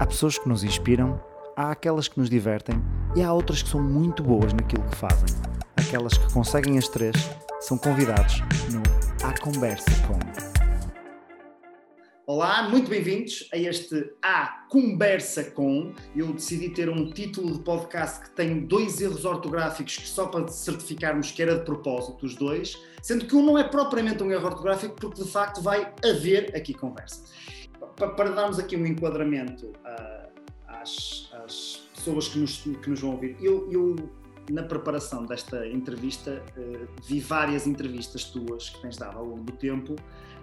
Há pessoas que nos inspiram, há aquelas que nos divertem e há outras que são muito boas naquilo que fazem. Aquelas que conseguem as três são convidados no A Conversa Com. Olá, muito bem-vindos a este A Conversa Com. Eu decidi ter um título de podcast que tem dois erros ortográficos que só para certificarmos que era de propósito os dois, sendo que um não é propriamente um erro ortográfico porque de facto vai haver aqui conversa para darmos aqui um enquadramento uh, às, às, pessoas que nos, que nos vão ouvir, eu, eu na preparação desta entrevista uh, vi várias entrevistas tuas que tens dado ao longo do tempo,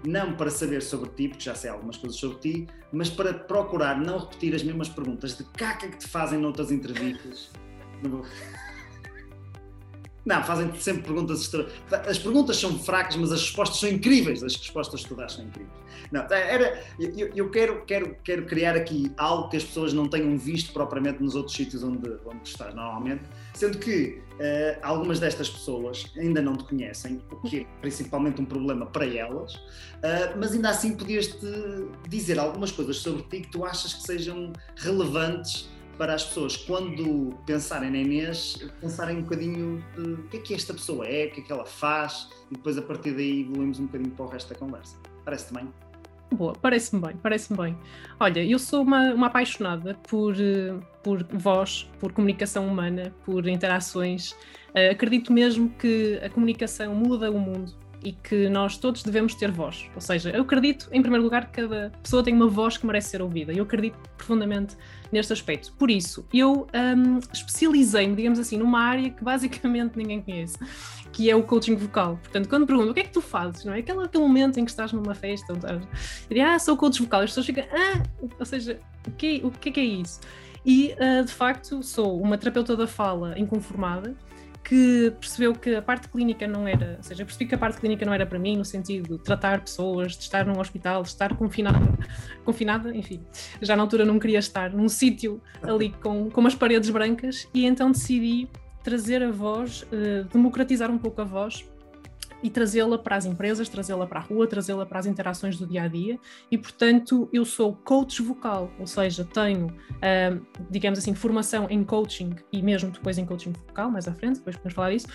não para saber sobre ti, porque já sei algumas coisas sobre ti, mas para procurar não repetir as mesmas perguntas de caca que te fazem noutras entrevistas. Não, fazem sempre perguntas. As perguntas são fracas, mas as respostas são incríveis. As respostas que tu dás são incríveis. Não, era, eu, eu quero, quero, quero criar aqui algo que as pessoas não tenham visto propriamente nos outros sítios onde, onde estás normalmente, sendo que uh, algumas destas pessoas ainda não te conhecem, o que é principalmente um problema para elas, uh, mas ainda assim podias-te dizer algumas coisas sobre ti que tu achas que sejam relevantes para as pessoas, quando pensarem na Inês, pensarem um bocadinho de o que é que esta pessoa é, o que é que ela faz, e depois a partir daí evoluímos um bocadinho para o resto da conversa. Parece-te bem? Boa, parece-me bem, parece-me bem. Olha, eu sou uma, uma apaixonada por, eh, por voz, por comunicação humana, por interações. Uh, acredito mesmo que a comunicação muda o mundo e que nós todos devemos ter voz. Ou seja, eu acredito, em primeiro lugar, que cada pessoa tem uma voz que merece ser ouvida. Eu acredito profundamente neste aspecto. Por isso, eu um, especializei-me, digamos assim, numa área que basicamente ninguém conhece, que é o coaching vocal. Portanto, quando me perguntam o que é que tu fazes, não é? Aquele, aquele momento em que estás numa festa, onde estás, ah, sou coach vocal, as pessoas ficam, ah, ou seja, o que, o que é que é isso? E, uh, de facto, sou uma terapeuta da fala inconformada, que percebeu que a parte clínica não era, ou seja, percebi que a parte clínica não era para mim, no sentido de tratar pessoas, de estar num hospital, de estar confinada, confinada, enfim, já na altura não queria estar num sítio ali com, com umas paredes brancas e então decidi trazer a voz, uh, democratizar um pouco a voz e trazê-la para as empresas, trazê-la para a rua, trazê-la para as interações do dia a dia. E, portanto, eu sou coach vocal, ou seja, tenho, uh, digamos assim, formação em coaching e mesmo depois em coaching vocal, mais à frente, depois podemos falar disso.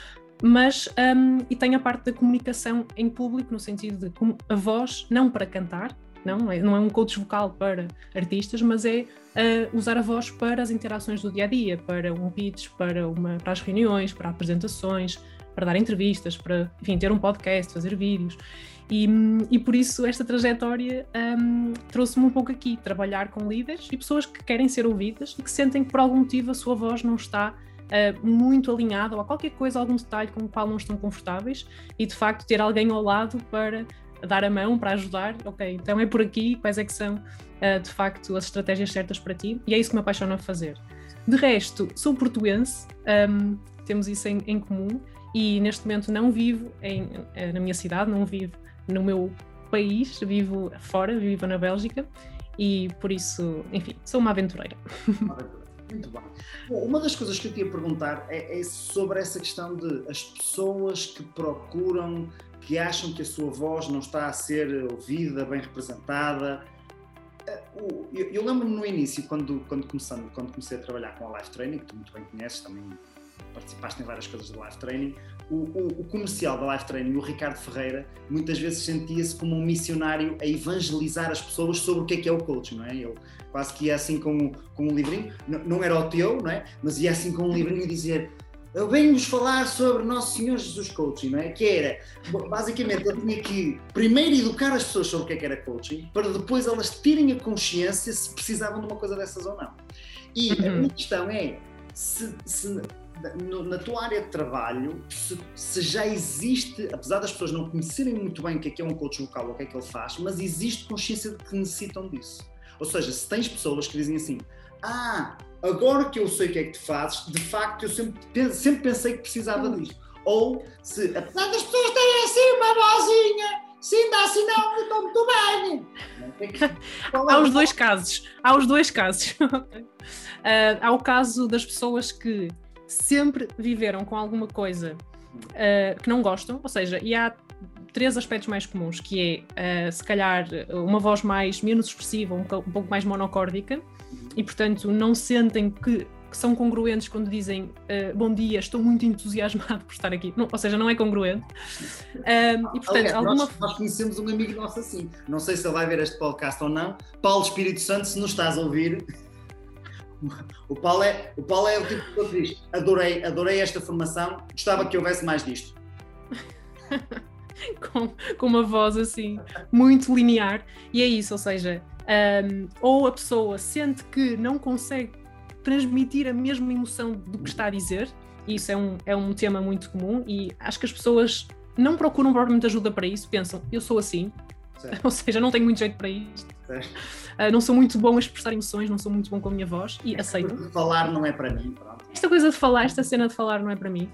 Mas, um, e tenho a parte da comunicação em público, no sentido de a voz, não para cantar, não é, não é um coach vocal para artistas, mas é uh, usar a voz para as interações do dia a dia, para um pitch, para, uma, para as reuniões, para apresentações, para dar entrevistas, para, enfim, ter um podcast, fazer vídeos. E, e por isso esta trajetória um, trouxe-me um pouco aqui, trabalhar com líderes e pessoas que querem ser ouvidas e que sentem que por algum motivo a sua voz não está uh, muito alinhada ou a qualquer coisa, algum detalhe com o qual não estão confortáveis e de facto ter alguém ao lado para dar a mão, para ajudar, ok, então é por aqui, quais é que são uh, de facto as estratégias certas para ti e é isso que me apaixona a fazer. De resto, sou portuense, um, temos isso em, em comum e neste momento não vivo em, eh, na minha cidade, não vivo no meu país, vivo fora, vivo na Bélgica e por isso, enfim, sou uma aventureira. Muito bem. Bom, uma das coisas que eu te ia perguntar é, é, sobre essa questão de as pessoas que procuram, que acham que a sua voz não está a ser ouvida, bem representada. Eh, eu, eu lembro-me no início, quando, quando, começando, quando comecei a trabalhar com a Life Training, que tu muito bem conheces, também participaste em várias coisas da Life Training, o, o, o, comercial da Life Training, o Ricardo Ferreira, muitas vezes sentia-se como um missionário a evangelizar as pessoas sobre o que é que é o coaching, não é? Ele quase que ia assim com, com um livrinho, não, não era o teu, não é? Mas ia assim com um livrinho e dizer eu venho-vos falar sobre Nosso Senhor Jesus Coaching, não é? Que era, basicamente, eu tinha que primeiro educar as pessoas sobre o que é que era coaching, para depois elas terem a consciência se precisavam de uma coisa dessas ou não. E a uhum. minha questão é, se, se no, na tua área de trabalho, se, se, já existe, apesar das pessoas não conhecerem muito bem o que é, que é um coach vocal ou o que é que ele faz, mas existe consciência de que necessitam disso. Ou seja, se tens pessoas que dizem assim, ah, agora que eu sei o que é que tu fazes, de facto eu sempre, sempre pensei que precisava hum. disto. Ou se, apesar das pessoas terem assim uma vozinha, se ainda assim não, eu estou muito bem. há os dois casos. Há os dois casos. uh, há o caso das pessoas que sempre viveram com alguma coisa uh, que não gostam, ou seja, e há três aspectos mais comuns, que é, uh, se calhar, uma voz mais menos expressiva, um, um pouco mais monocórdica, e portanto não sentem que, que são congruentes quando dizem uh, bom dia, estou muito entusiasmado por estar aqui. Não, ou seja, não é congruente. Um, e portanto, Aliás, alguma... nós, nós, conhecemos um amigo nosso assim. Não sei se ele vai ver este podcast ou não. Paulo Espírito Santo, se nos estás a ouvir. O Paulo é o, Paulo é o tipo que diz: adorei, adorei esta formação, gostava que houvesse mais disto. com, com uma voz assim, muito linear. E é isso, ou seja, um, ou a pessoa sente que não consegue transmitir a mesma emoção do que está a dizer, e isso é um, é um tema muito comum, e acho que as pessoas não procuram propriamente ajuda para isso, pensam, eu sou assim, certo. ou seja, não tenho muito jeito para isto, uh, não sou muito bom a expressar emoções, não sou muito bom com a minha voz, e aceitam. Falar não é para mim, pronto. Esta coisa de falar, esta cena de falar não é para mim.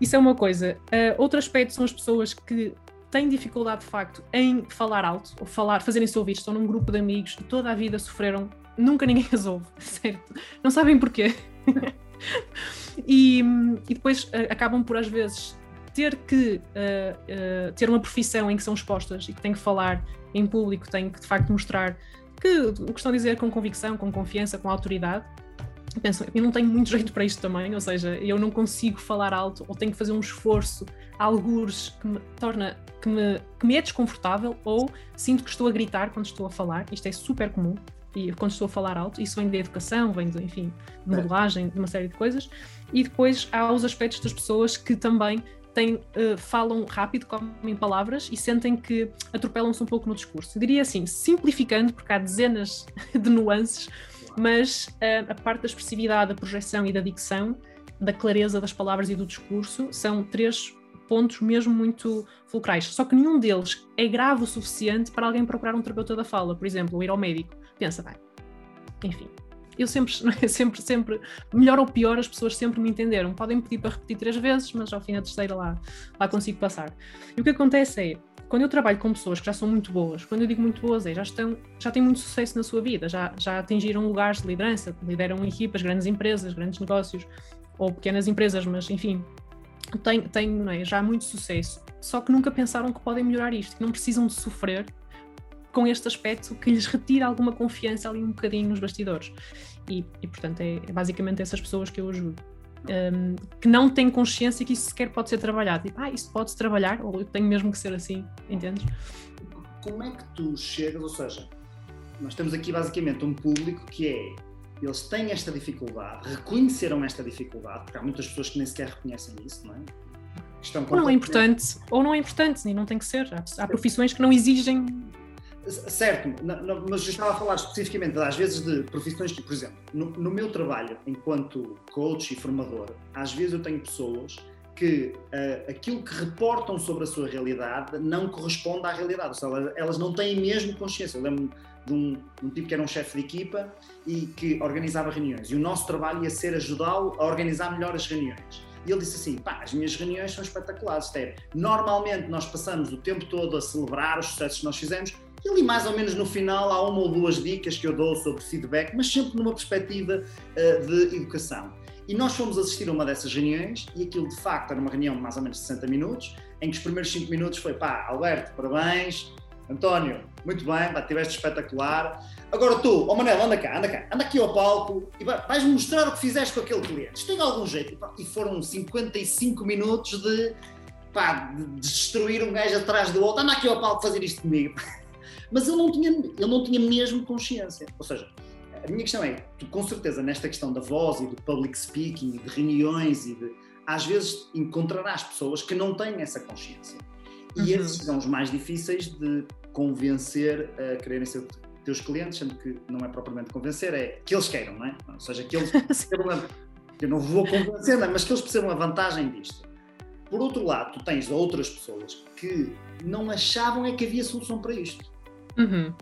Isso é uma coisa. Uh, outro aspecto são as pessoas que têm dificuldade de facto em falar alto, ou falar, fazerem-se ouvir, estão num grupo de amigos e toda a vida sofreram, nunca ninguém as ouve, certo? Não sabem porquê. e, e, depois uh, acabam por às vezes ter que uh, uh, ter uma profissão em que são expostas e que têm que falar em público, têm que de facto mostrar que o que estão a dizer com convicção, com confiança, com autoridade. Pensam, eu não tenho muito jeito para isto também, ou seja, eu não consigo falar alto ou tenho que fazer um esforço, algures que me torna que me, que me é desconfortável ou sinto que estou a gritar quando estou a falar. Isto é super comum e quando estou a falar alto, isso vem da educação, vem de, enfim, de modelagem, de uma série de coisas. E depois há os aspectos das pessoas que também têm, uh, falam rápido, comem palavras e sentem que atropelam-se um pouco no discurso. Eu diria assim, simplificando, porque há dezenas de nuances, mas uh, a parte da expressividade, da projeção e da dicção, da clareza das palavras e do discurso, são três pontos mesmo muito fulcrais. Só que nenhum deles é grave o suficiente para alguém procurar um terapeuta da fala, por exemplo, ou ir ao médico. Pensa, bem, enfim. Eu sempre, sempre, sempre, melhor ou pior, as pessoas sempre me entenderam. Podem pedir para repetir três vezes, mas ao fim da terceira lá, lá consigo passar. E o que acontece é, quando eu trabalho com pessoas que já são muito boas, quando eu digo muito boas, é já, estão, já têm muito sucesso na sua vida, já, já atingiram lugares de liderança, lideram equipas, grandes empresas, grandes negócios, ou pequenas empresas, mas enfim, têm, têm é, já muito sucesso, só que nunca pensaram que podem melhorar isto, que não precisam de sofrer com este aspecto que lhes retira alguma confiança ali um bocadinho nos bastidores. E, e portanto, é, é basicamente essas pessoas que eu ajudo um, que não têm consciência que isso sequer pode ser trabalhado. Tipo, ah, isso pode-se trabalhar, ou eu tenho mesmo que ser assim, entendes? Como é que tu chegas, ou seja, nós temos aqui basicamente um público que é, eles têm esta dificuldade, reconheceram esta dificuldade, porque há muitas pessoas que nem sequer reconhecem isso, não é? Estão ou não é importante, ou não é importante, e não tem que ser. Há, há profissões que não exigem Certo, mas eu estava a falar especificamente, às vezes, de profissões que, por exemplo, no, no, meu trabalho enquanto coach e formador, às vezes eu tenho pessoas que uh, aquilo que reportam sobre a sua realidade não corresponde à realidade, ou seja, elas não têm mesmo consciência. Eu lembro de um, de um tipo que era um chefe de equipa e que organizava reuniões, e o nosso trabalho ia ser ajudá-lo a organizar melhor as reuniões. E ele disse assim: pá, as minhas reuniões são espetaculares. É, normalmente nós passamos o tempo todo a celebrar os sucessos que nós fizemos, e ali, mais ou menos no final, há uma ou duas dicas que eu dou sobre feedback, mas sempre numa perspectiva uh, de educação. E nós fomos assistir a uma dessas reuniões, e aquilo de facto era uma reunião de mais ou menos 60 minutos, em que os primeiros 5 minutos foi pá, Alberto, parabéns, António, muito bem, pá, tiveste espetacular. Agora tu, ó oh Manel, anda cá, anda cá, anda aqui ao palco e vais-me mostrar o que fizeste com aquele cliente. Isto tem algum jeito. E foram 55 minutos de, pá, de destruir um gajo atrás do outro. Anda aqui ao palco fazer isto comigo. Mas ele não tinha, ele não tinha mesmo consciência. Ou seja, a minha questão é, tu com certeza nesta questão da voz e do public speaking e de reuniões e de às vezes encontrarás pessoas que não têm essa consciência. E uhum. esses são os mais difíceis de convencer a quererem ser teus clientes, sendo que não é propriamente convencer, é que eles queiram, não é? Ou seja, que eles percebam, a, eu não vou convencer, não, é? mas que eles percebam a vantagem disto. Por outro lado, tu tens outras pessoas que não achavam é que havia solução para isto. Uhum.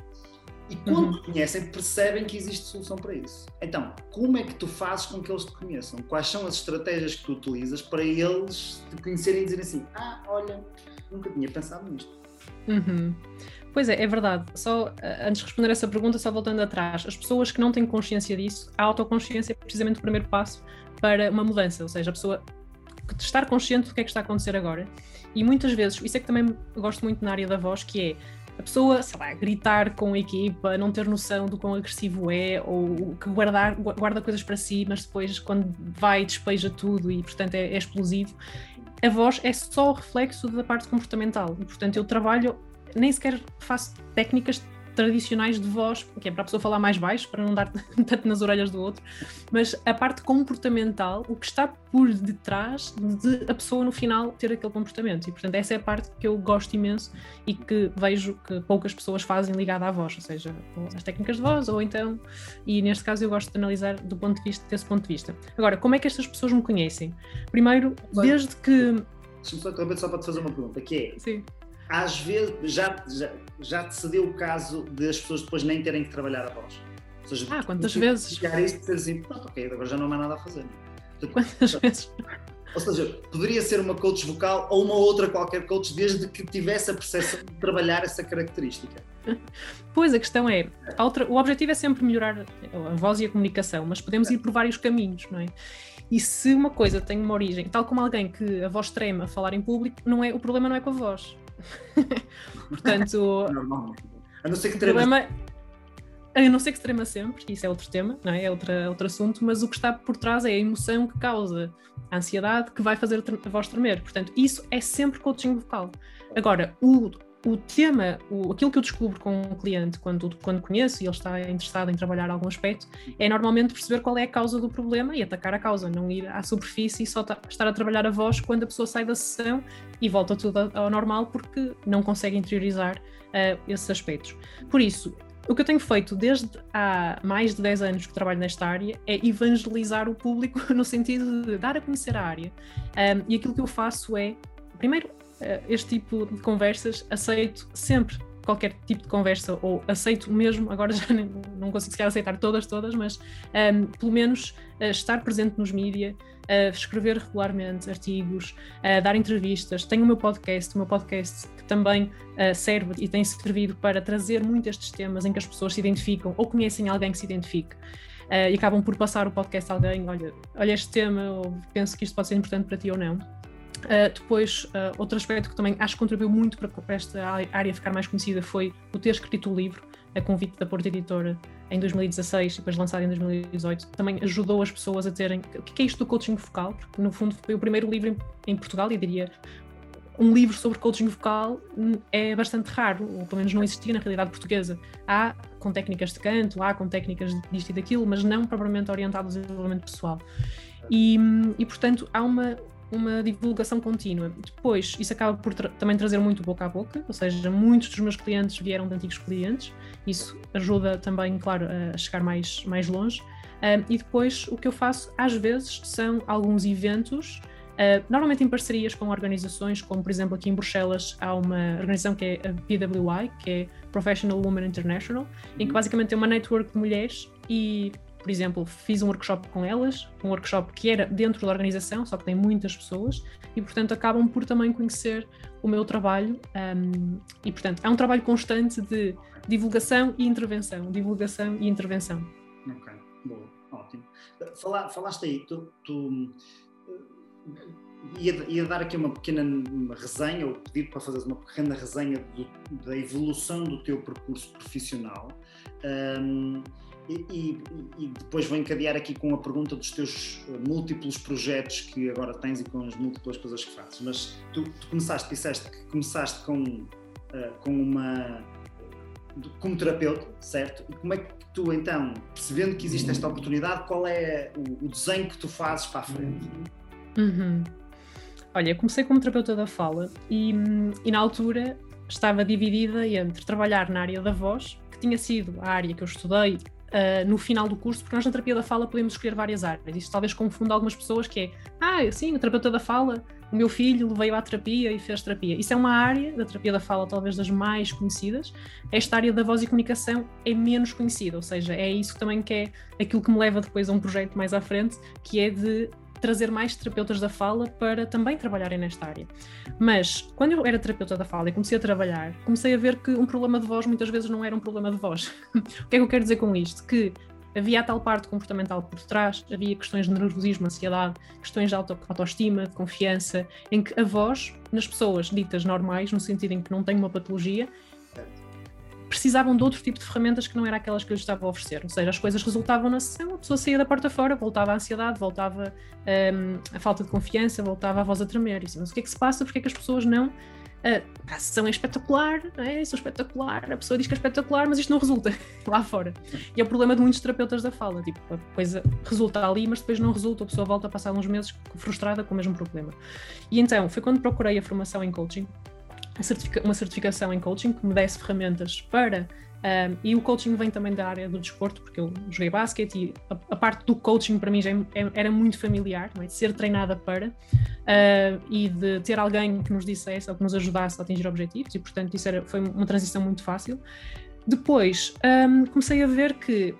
E quando uhum. te conhecem, percebem que existe solução para isso. Então, como é que tu fazes com que eles te conheçam? Quais são as estratégias que tu utilizas para eles te conhecerem e dizerem assim: Ah, olha, nunca tinha pensado nisto. Uhum. Pois é, é verdade. Só eh, antes de responder essa pergunta, só voltando atrás, as pessoas que não têm consciência disso, a autoconsciência é precisamente o primeiro passo para uma mudança, ou seja, a pessoa estar consciente do que é que está a acontecer agora. E muitas vezes, isso é que também gosto muito na área da voz, que é a pessoa, sei lá, gritar com a equipa, não ter noção do quão agressivo é, ou que guardar, guarda coisas para si, mas depois quando vai despeja tudo e portanto é, é explosivo. A voz é só o reflexo da parte comportamental e portanto eu trabalho, nem sequer faço técnicas tradicionais de voz, que é para a pessoa falar mais baixo, para não dar tanto nas orelhas do outro, mas a parte comportamental, o que está por detrás de a pessoa no final ter aquele comportamento. E portanto, essa é a parte que eu gosto imenso e que vejo que poucas pessoas fazem ligada à voz, ou seja, as técnicas de voz, ou então, e neste caso eu gosto de analisar do ponto de vista, desse ponto de vista. Agora, como é que estas pessoas me conhecem? Primeiro, desde que. Deixa-me só, só para te fazer uma pergunta, que é. Sim às vezes já, já, já te cedeu o caso de as pessoas depois nem terem que trabalhar a voz. Ou seja, ah, quantas vezes? Chegar isso e dizer assim, pronto, ok, agora já não há mais nada a fazer. Quantas vezes? Ou seja, poderia ser uma coach vocal ou uma outra qualquer coach, desde que tivesse a percepção de trabalhar essa característica. Pois, a questão é, a outra, o objetivo é sempre melhorar a voz e a comunicação, mas podemos ir por vários caminhos, não é? E se uma coisa tem uma origem, tal como alguém que a voz trema a falar em público, não é, o problema não é com a voz. Portanto, Normalmente. A não ser que trema. Problema, a não ser que trema sempre, isso é outro tema, não é? é outro, outro assunto, mas o que está por trás é a emoção que causa a ansiedade que vai fazer a voz tremer. Portanto, isso é sempre coaching vocal. Agora, o, o tema, o, aquilo que eu descubro com um cliente quando, quando conheço e ele está interessado em trabalhar algum aspecto, é normalmente perceber qual é a causa do problema e atacar a causa, não ir à superfície e só estar a trabalhar a voz quando a pessoa sai da sessão e volta tudo ao normal porque não consegue interiorizar uh, esses aspectos. Por isso, o que eu tenho feito desde há mais de 10 anos que trabalho nesta área é evangelizar o público no sentido de dar a conhecer a área. Um, eh, e aquilo que eu faço é, primeiro, este tipo de conversas, aceito sempre qualquer tipo de conversa, ou aceito mesmo, agora já não consigo sequer aceitar todas, todas, mas um, ehm, pelo menos uh, estar presente nos mídias, uh, escrever regularmente artigos, uh, dar entrevistas. Tenho o meu podcast, o meu podcast que também serve e tem servido para trazer muito estes temas em que as pessoas se identificam ou conhecem alguém que se identifique. e acabam por passar o podcast a alguém, olha, olha este tema, ou penso que isto pode ser importante para ti ou não. Uh, depois, uh, outro aspecto que também acho que contribuiu muito para, para, esta área ficar mais conhecida foi o ter escrito o livro, a convite da Porta Editora, em 2016 e depois lançado em 2018. Também ajudou as pessoas a terem. O que é isto do coaching vocal? Porque, no fundo, foi o primeiro livro em, em Portugal, e diria. Um livro sobre coaching vocal é bastante raro, ou pelo menos não existia na realidade portuguesa. Há com técnicas de canto, há com técnicas disto e daquilo, mas não propriamente orientado ao desenvolvimento pessoal. E, e portanto, há uma, uma divulgação contínua. Depois, isso acaba por tra também trazer muito boca a boca, ou seja, muitos dos meus clientes vieram de antigos clientes, isso ajuda também, claro, a chegar mais, mais longe. Uh, e depois, o que eu faço, às vezes, são alguns eventos, uh, normalmente em parcerias com organizações, como por exemplo aqui em Bruxelas há uma organização que é a PWI, que é Professional Women International, em que uhum. basicamente é uma network de mulheres e por exemplo, fiz um workshop com elas, um workshop que era dentro da organização, só que tem muitas pessoas, e portanto acabam por também conhecer o meu trabalho. Um, e portanto é um trabalho constante de divulgação e intervenção, divulgação e intervenção. Ok, boa, ótimo. Fala, falaste aí, tu, tu ia, ia, dar aqui uma pequena resenha, ou pedir para fazeres uma pequena resenha do, da evolução do teu percurso profissional. Um, e, e, depois vou encadear aqui com a pergunta dos teus eh, múltiplos projetos que agora tens e com as múltiplas coisas que fazes. Mas tu, tu começaste, disseste que começaste com, uh, com uma. como terapeuta, certo? E como é que tu, então, percebendo que existe esta oportunidade, qual é o, o desenho que tu fazes para a frente? Uhum. Olha, comecei como terapeuta da fala e, e na altura estava dividida entre trabalhar na área da voz, que tinha sido a área que eu estudei uh, no final do curso, porque nós na terapia da fala podemos escolher várias áreas. Isso talvez confunda algumas pessoas que é, ah, sim, o terapeuta da fala, o meu filho veio à terapia e fez terapia. Isso é uma área da terapia da fala, talvez das mais conhecidas. Esta área da voz e comunicação é menos conhecida, ou seja, é isso também que é aquilo que me leva depois a um projeto mais à frente, que é de trazer mais terapeutas da fala para também trabalharem nesta área. Mas quando eu era terapeuta da fala e comecei a trabalhar, comecei a ver que um problema de voz muitas vezes não era um problema de voz. o que é que eu quero dizer com isto? Que havia a tal parte comportamental por trás, havia questões de nervosismo, ansiedade, questões de auto, autoestima, de confiança, em que a voz, nas pessoas ditas normais, no sentido em que não têm uma patologia, precisavam de outro tipo de ferramentas que não era aquelas que eu lhes estava a oferecer. Ou seja, as coisas resultavam na sessão, a pessoa saía da porta fora, voltava a ansiedade, voltava um, a falta de confiança, voltava a voz a tremer. E assim, mas o que é que se passa? Porque é que as pessoas não Uh, a sessão é espetacular, é, sou espetacular, a pessoa diz que é espetacular, mas isto não resulta lá fora. E é o problema de muitos terapeutas da fala, tipo, a coisa resulta ali, mas depois não resulta, a pessoa volta a passar uns meses frustrada com o mesmo problema. E então, foi quando procurei a formação em coaching, uma certificação em coaching que me desse ferramentas para um, e o coaching vem também da área do desporto, porque eu joguei basquete e a, a parte do coaching para mim já é, é, era muito familiar, é? de ser treinada para uh, e de ter alguém que nos dissesse ou que nos ajudasse a atingir objetivos, e portanto isso era, foi uma transição muito fácil. Depois um, comecei a ver que,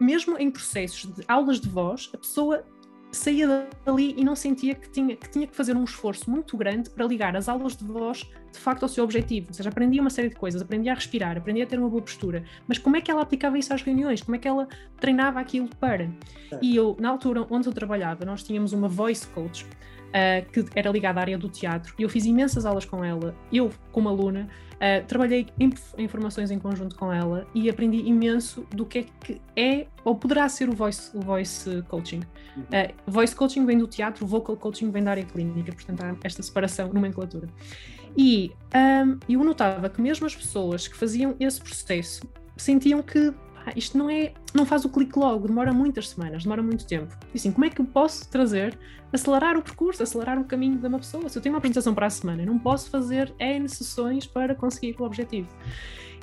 mesmo em processos de aulas de voz, a pessoa saía dali e não sentia que tinha, que tinha que fazer um esforço muito grande para ligar as aulas de voz de facto ao seu objetivo. Ou seja, aprendia uma série de coisas, aprendia a respirar, aprendia a ter uma boa postura, mas como é que ela aplicava isso às reuniões? Como é que ela treinava aquilo para? E eu, na altura onde eu trabalhava, nós tínhamos uma voice coach uh, que era ligada à área do teatro e eu fiz imensas aulas com ela, eu como aluna, Uh, trabalhei em, em, formações em conjunto com ela e aprendi imenso do que é que é ou poderá ser o voice, o voice coaching. Uhum. Uh, voice coaching vem do teatro, vocal coaching vem da área clínica, portanto há esta separação, nomenclatura. E um, eu notava que mesmo as pessoas que faziam esse processo sentiam que ah, isto não é, não faz o clique logo, demora muitas semanas, demora muito tempo. E assim, como é que eu posso trazer, acelerar o percurso, acelerar o caminho de uma pessoa? Se eu tenho uma apresentação para a semana, eu não posso fazer N sessões para conseguir o objetivo.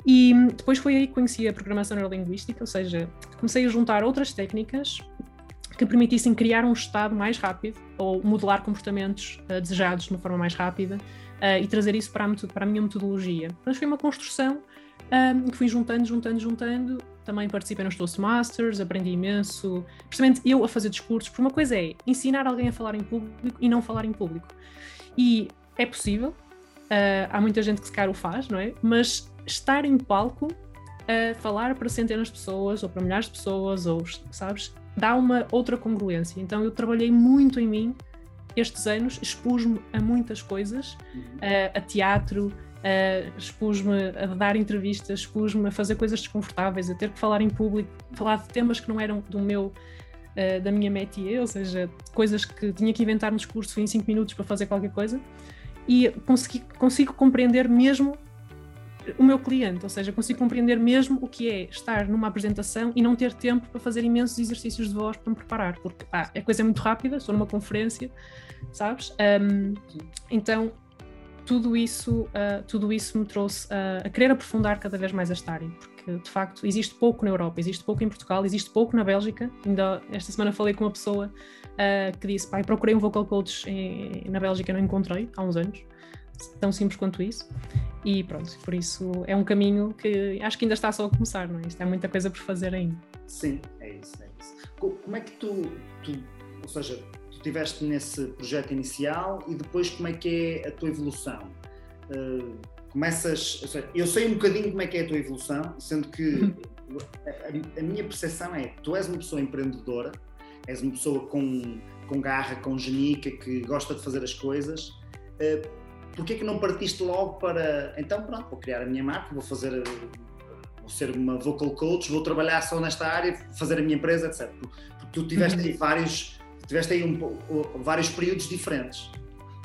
E depois foi aí que conheci a programação neurolinguística, ou seja, comecei a juntar outras técnicas que permitissem criar um estado mais rápido ou modelar comportamentos uh, desejados de uma forma mais rápida uh, e trazer isso para a, para a minha metodologia. Mas foi uma construção um, que fui juntando, juntando, juntando. Também participei nos Toastmasters, aprendi imenso. Precisamente eu a fazer discursos, porque uma coisa é ensinar alguém a falar em público e não falar em público. E é possível, uh, há muita gente que se calhar o faz, não é? Mas estar em palco a falar para centenas de pessoas ou para milhares de pessoas, ou sabes, dá uma outra congruência. Então eu trabalhei muito em mim estes anos, expus-me a muitas coisas, uh, a teatro, Uh, expus-me a dar entrevistas, expus-me a fazer coisas desconfortáveis, a ter que falar em público, falar de temas que não eram do meu, uh, da minha métier, ou seja, coisas que tinha que inventar no discurso em 5 minutos para fazer qualquer coisa, e consegui, consigo compreender mesmo o meu cliente, ou seja, consigo compreender mesmo o que é estar numa apresentação e não ter tempo para fazer imensos exercícios de voz para me preparar, porque ah, a coisa é muito rápida, estou numa conferência, sabes? Um, então tudo isso, uh, tudo isso me trouxe uh, a querer aprofundar cada vez mais esta área, porque de facto existe pouco na Europa, existe pouco em Portugal, existe pouco na Bélgica. Ainda esta semana falei com uma pessoa uh, que disse: pai, procurei um vocal coach em, na Bélgica, não encontrei há uns anos, tão simples quanto isso. E pronto, por isso é um caminho que acho que ainda está só a começar, não é? Isto é muita coisa por fazer ainda. Sim, é isso, é isso. Como é que tu, tu ou seja, estiveste nesse projeto inicial e depois como é que é a tua evolução? Uh, começas, eu sei um bocadinho como é que é a tua evolução, sendo que a, a, minha percepção é tu és uma pessoa empreendedora, és uma pessoa com, com garra, com genica, que gosta de fazer as coisas. Uh, Porquê que não partiste logo para, então pronto, vou criar a minha marca, vou fazer, vou ser uma vocal coach, vou trabalhar só nesta área, fazer a minha empresa, etc. Porque tu tiveste aí vários tiveste aí um, vários períodos diferentes.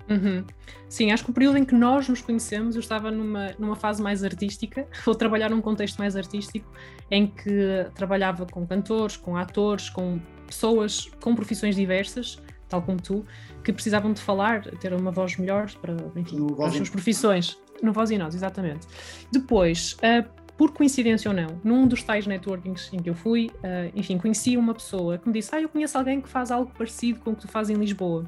Uhum. Sim, acho que o período em que nós nos conhecemos, eu estava numa, numa fase mais artística, vou trabalhar num contexto mais artístico, em que trabalhava com cantores, com atores, com pessoas com profissões diversas, tal como tu, que precisavam de falar, ter uma voz melhor para, enfim, para as suas profissões. No Voz e Nós, exatamente. Depois, uh, por coincidência ou não, num dos tais networkings em que eu fui, uh, enfim, conheci uma pessoa que me disse: Ah, eu conheço alguém que faz algo parecido com o que tu fazes em Lisboa.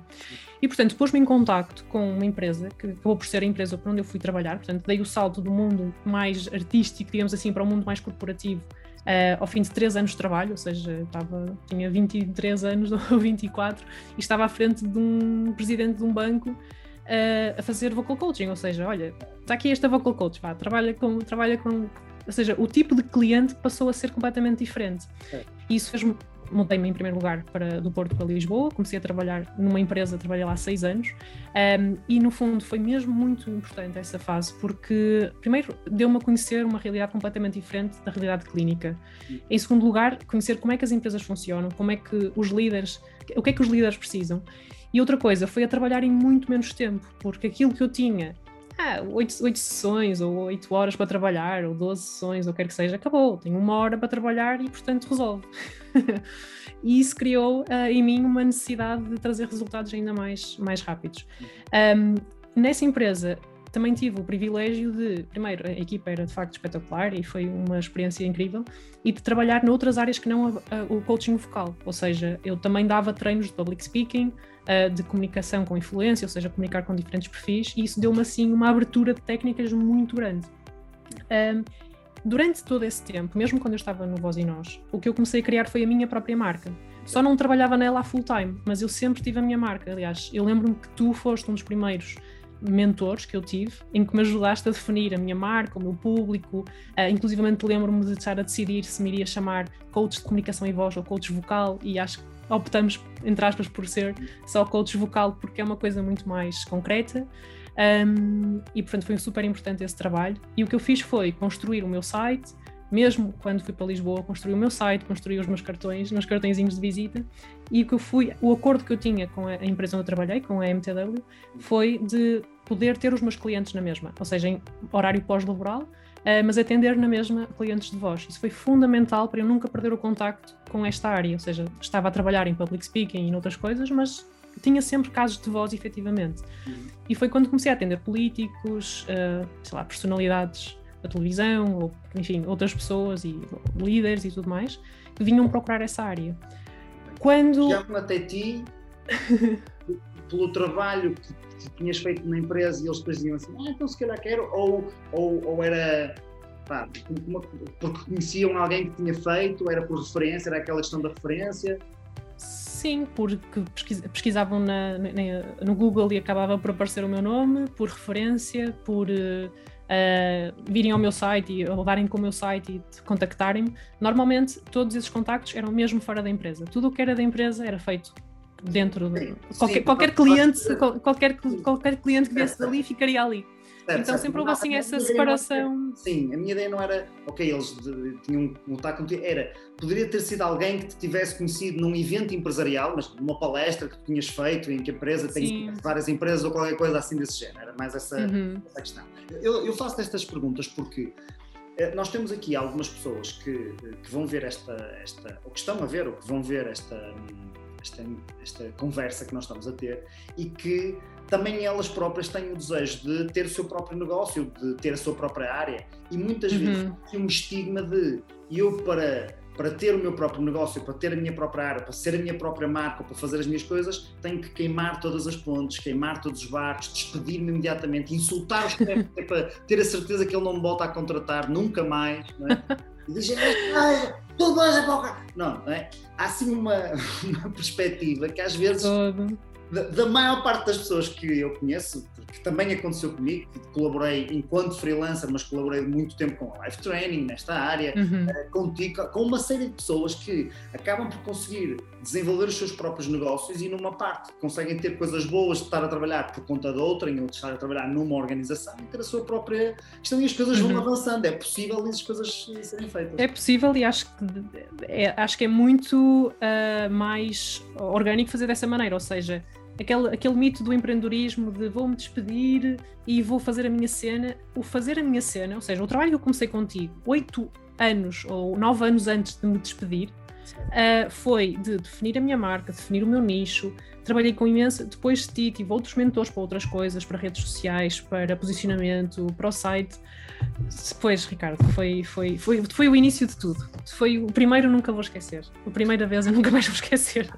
E, portanto, pôs-me em contacto com uma empresa, que acabou por ser a empresa para onde eu fui trabalhar, portanto, dei o salto do mundo mais artístico, digamos assim, para o mundo mais corporativo. Uh, ao fim de três anos de trabalho, ou seja, estava, tinha 23 anos ou 24 e estava à frente de um presidente de um banco uh, a fazer vocal coaching, ou seja, olha, está aqui esta vocal coach, vá, trabalha com, trabalha com ou seja, o tipo de cliente passou a ser completamente diferente. É. E isso fez-me mudei-me em primeiro lugar para, do Porto para Lisboa, comecei a trabalhar numa empresa, trabalhei lá há seis anos, um, e no fundo foi mesmo muito importante essa fase, porque primeiro deu-me a conhecer uma realidade completamente diferente da realidade clínica. Em segundo lugar, conhecer como é que as empresas funcionam, como é que os líderes, o que é que os líderes precisam. E outra coisa, foi a trabalhar em muito menos tempo, porque aquilo que eu tinha ah, oito, sessões ou oito horas para trabalhar, ou 12 sessões, ou quer que seja, acabou. Tenho uma hora para trabalhar e, portanto, resolve. e isso criou uh, em mim uma necessidade de trazer resultados ainda mais, mais rápidos. Um, nessa empresa, também tive o privilégio de, primeiro, a equipa era de facto espetacular e foi uma experiência incrível, e de trabalhar noutras áreas que não a, a, o coaching vocal, ou seja, eu também dava treinos de public speaking, uh, de comunicação com influência, ou seja, comunicar com diferentes perfis, e isso deu-me assim uma abertura de técnicas muito grande. Um, durante todo esse tempo, mesmo quando eu estava no Voz e Nós, o que eu comecei a criar foi a minha própria marca. Só não trabalhava nela a full time, mas eu sempre tive a minha marca. Aliás, eu lembro-me que tu foste um dos primeiros mentores que eu tive, em que me ajudaste a definir a minha marca, o meu público, uh, inclusivamente lembro-me de estar a decidir se me iria chamar coach de comunicação e voz ou coach vocal, e acho que optamos, entre aspas, por ser só coach vocal, porque é uma coisa muito mais concreta. Um, e portanto foi super importante esse trabalho. E o que eu fiz foi construir o meu site, mesmo quando fui para Lisboa, construí o meu site, construí os meus cartões, meus cartõezinhos de visita, e o que eu fui, o acordo que eu tinha com a empresa onde eu trabalhei, com a MTW, foi de poder ter os meus clientes na mesma, ou seja, em horário pós-laboral, mas atender na mesma clientes de voz. Isso foi fundamental para eu nunca perder o contacto com esta área, ou seja, estava a trabalhar em public speaking e outras coisas, mas tinha sempre casos de voz, efetivamente. Uhum. E foi quando comecei a atender políticos, uh, sei lá, personalidades da televisão, ou enfim, outras pessoas e líderes e tudo mais, que vinham procurar essa área. Quando. Chegavam até ti pelo trabalho que, que, tinhas feito na empresa e eles depois diziam assim: ah, então se calhar quero, ou, ou, ou era. Pá, uma, porque conheciam alguém que tinha feito, era por referência, era aquela questão da referência. Sim, porque pesquisavam na, na, no Google e acabava por aparecer o meu nome, por referência, por uh, virem ao meu site e levarem com o meu site e contactarem-me. Normalmente, todos esses contactos eram mesmo fora da empresa. Tudo o que era da empresa era feito dentro de qualquer, sim, qualquer cliente, qualquer, qualquer cliente que viesse dali ficaria ali. Certo, então certo. sempre houve assim essa separação. Era, sim, a minha ideia não era, ok, eles de, tinham um contato contigo, era, poderia ter sido alguém que te tivesse conhecido num evento empresarial, mas numa palestra que tu tinhas feito, em que a empresa tem várias empresas ou qualquer coisa assim desse género, era mais essa, uhum. essa questão. Eu, eu faço estas perguntas porque eh, nós temos aqui algumas pessoas que, que vão ver esta, esta, ou que estão a ver, ou que vão ver esta esta, esta conversa que nós estamos a ter e que também elas próprias têm o desejo de ter o seu próprio negócio, de ter a sua própria área e muitas uhum. vezes tem um estigma de eu para para ter o meu próprio negócio, para ter a minha própria área, para ser a minha própria marca, para fazer as minhas coisas, tenho que queimar todas as pontes, queimar todos os barcos, despedir-me imediatamente, insultar os chefes para ter a certeza que ele não me volta a contratar nunca mais. Não é? E diz, tudo mais a boca. Não, não é? Há assim uma, uma perspectiva que às vezes. Todo da, da, maior parte das pessoas que eu conheço, que também aconteceu comigo, que colaborei enquanto freelancer, mas colaborei muito tempo com a live training nesta área, uhum. uh, contigo, com uma série de pessoas que acabam por conseguir desenvolver os seus próprios negócios e numa parte conseguem ter coisas boas de estar a trabalhar por conta de outra, em outra estar a trabalhar numa organização e ter a sua própria questão e as coisas uhum. vão avançando. É possível as coisas serem feitas. É possível e acho que é, acho que é muito uh, mais orgânico fazer dessa maneira, ou seja, aquele, aquele mito do empreendedorismo de vou-me despedir e vou fazer a minha cena. O fazer a minha cena, ou seja, o trabalho que eu comecei contigo oito anos ou nove anos antes de me despedir, uh, foi de definir a minha marca, definir o meu nicho. Trabalhei com imenso, depois de ti, tive outros mentores para outras coisas, para redes sociais, para posicionamento, para o site. Depois, Ricardo, foi, foi, foi, foi o início de tudo. Foi o primeiro, nunca vou esquecer. A primeira vez eu nunca mais vou esquecer.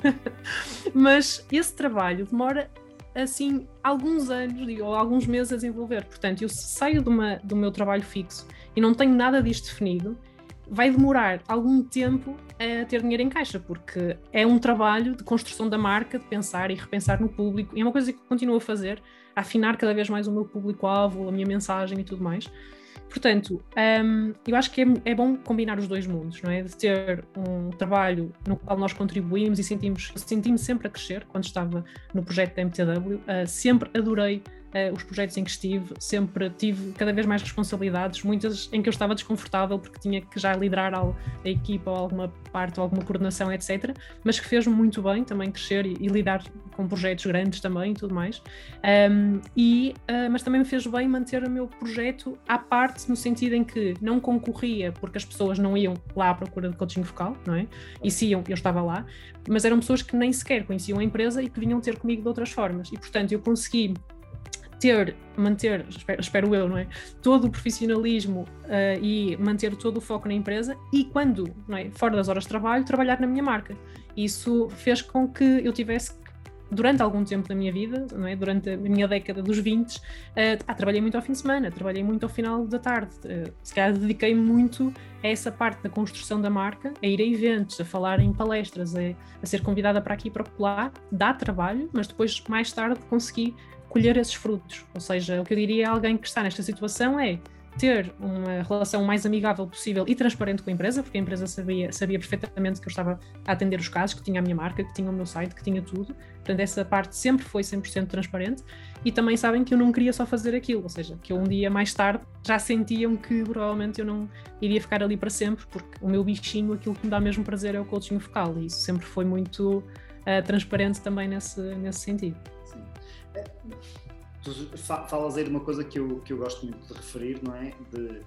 Mas esse trabalho demora assim alguns anos ou alguns meses a desenvolver. Portanto, eu saio de uma, do meu trabalho fixo e não tenho nada disto definido, vai demorar algum tempo a ter dinheiro em caixa, porque é um trabalho de construção da marca, de pensar e repensar no público, e é uma coisa que continuo a fazer, a afinar cada vez mais o meu público-alvo, a minha mensagem e tudo mais. Portanto, um, eu acho que é, é, bom combinar os dois mundos, não é? De ter um trabalho no qual nós contribuímos e sentimos, sentimos sempre a crescer quando estava no projeto da MTW, uh, sempre adorei os projetos em que estive, sempre tive cada vez mais responsabilidades, muitas em que eu estava desconfortável porque tinha que já liderar a, a equipa ou alguma parte ou alguma coordenação, etc. Mas que fez-me muito bem também crescer e, e, lidar com projetos grandes também e tudo mais. Um, e, uh, mas também me fez bem manter o meu projeto à parte, no sentido em que não concorria porque as pessoas não iam lá à procura de coaching vocal, não é? E se iam, eu estava lá, mas eram pessoas que nem sequer conheciam a empresa e que vinham ter comigo de outras formas. E portanto eu consegui ter, manter, espero, espero eu, não é? Todo o profissionalismo uh, e manter todo o foco na empresa e quando, não é? Fora das horas de trabalho, trabalhar na minha marca. Isso fez com que eu tivesse durante algum tempo da minha vida, não é? durante a minha década dos 20, uh, ah, trabalhei muito ao fim de semana, trabalhei muito ao final da tarde. Uh, se calhar dediquei muito a essa parte da construção da marca, a ir a eventos, a falar em palestras, a, a ser convidada para aqui e para lá. Dá trabalho, mas depois, mais tarde, consegui colher esses frutos. Ou seja, o que eu diria a alguém que está nesta situação é ter uma relação mais amigável possível e transparente com a empresa, porque a empresa sabia, sabia perfeitamente que eu estava a atender os casos, que tinha a minha marca, que tinha o meu site, que tinha tudo. Portanto, essa parte sempre foi 100% transparente. E também sabem que eu não queria só fazer aquilo, ou seja, que eu um dia mais tarde já sentiam que provavelmente eu não iria ficar ali para sempre, porque o meu bichinho, aquilo que me dá mesmo prazer é o coaching focal, e isso sempre foi muito uh, transparente também nesse, nesse sentido. Tu falas aí de uma coisa que eu, que eu gosto muito de referir, não é? De,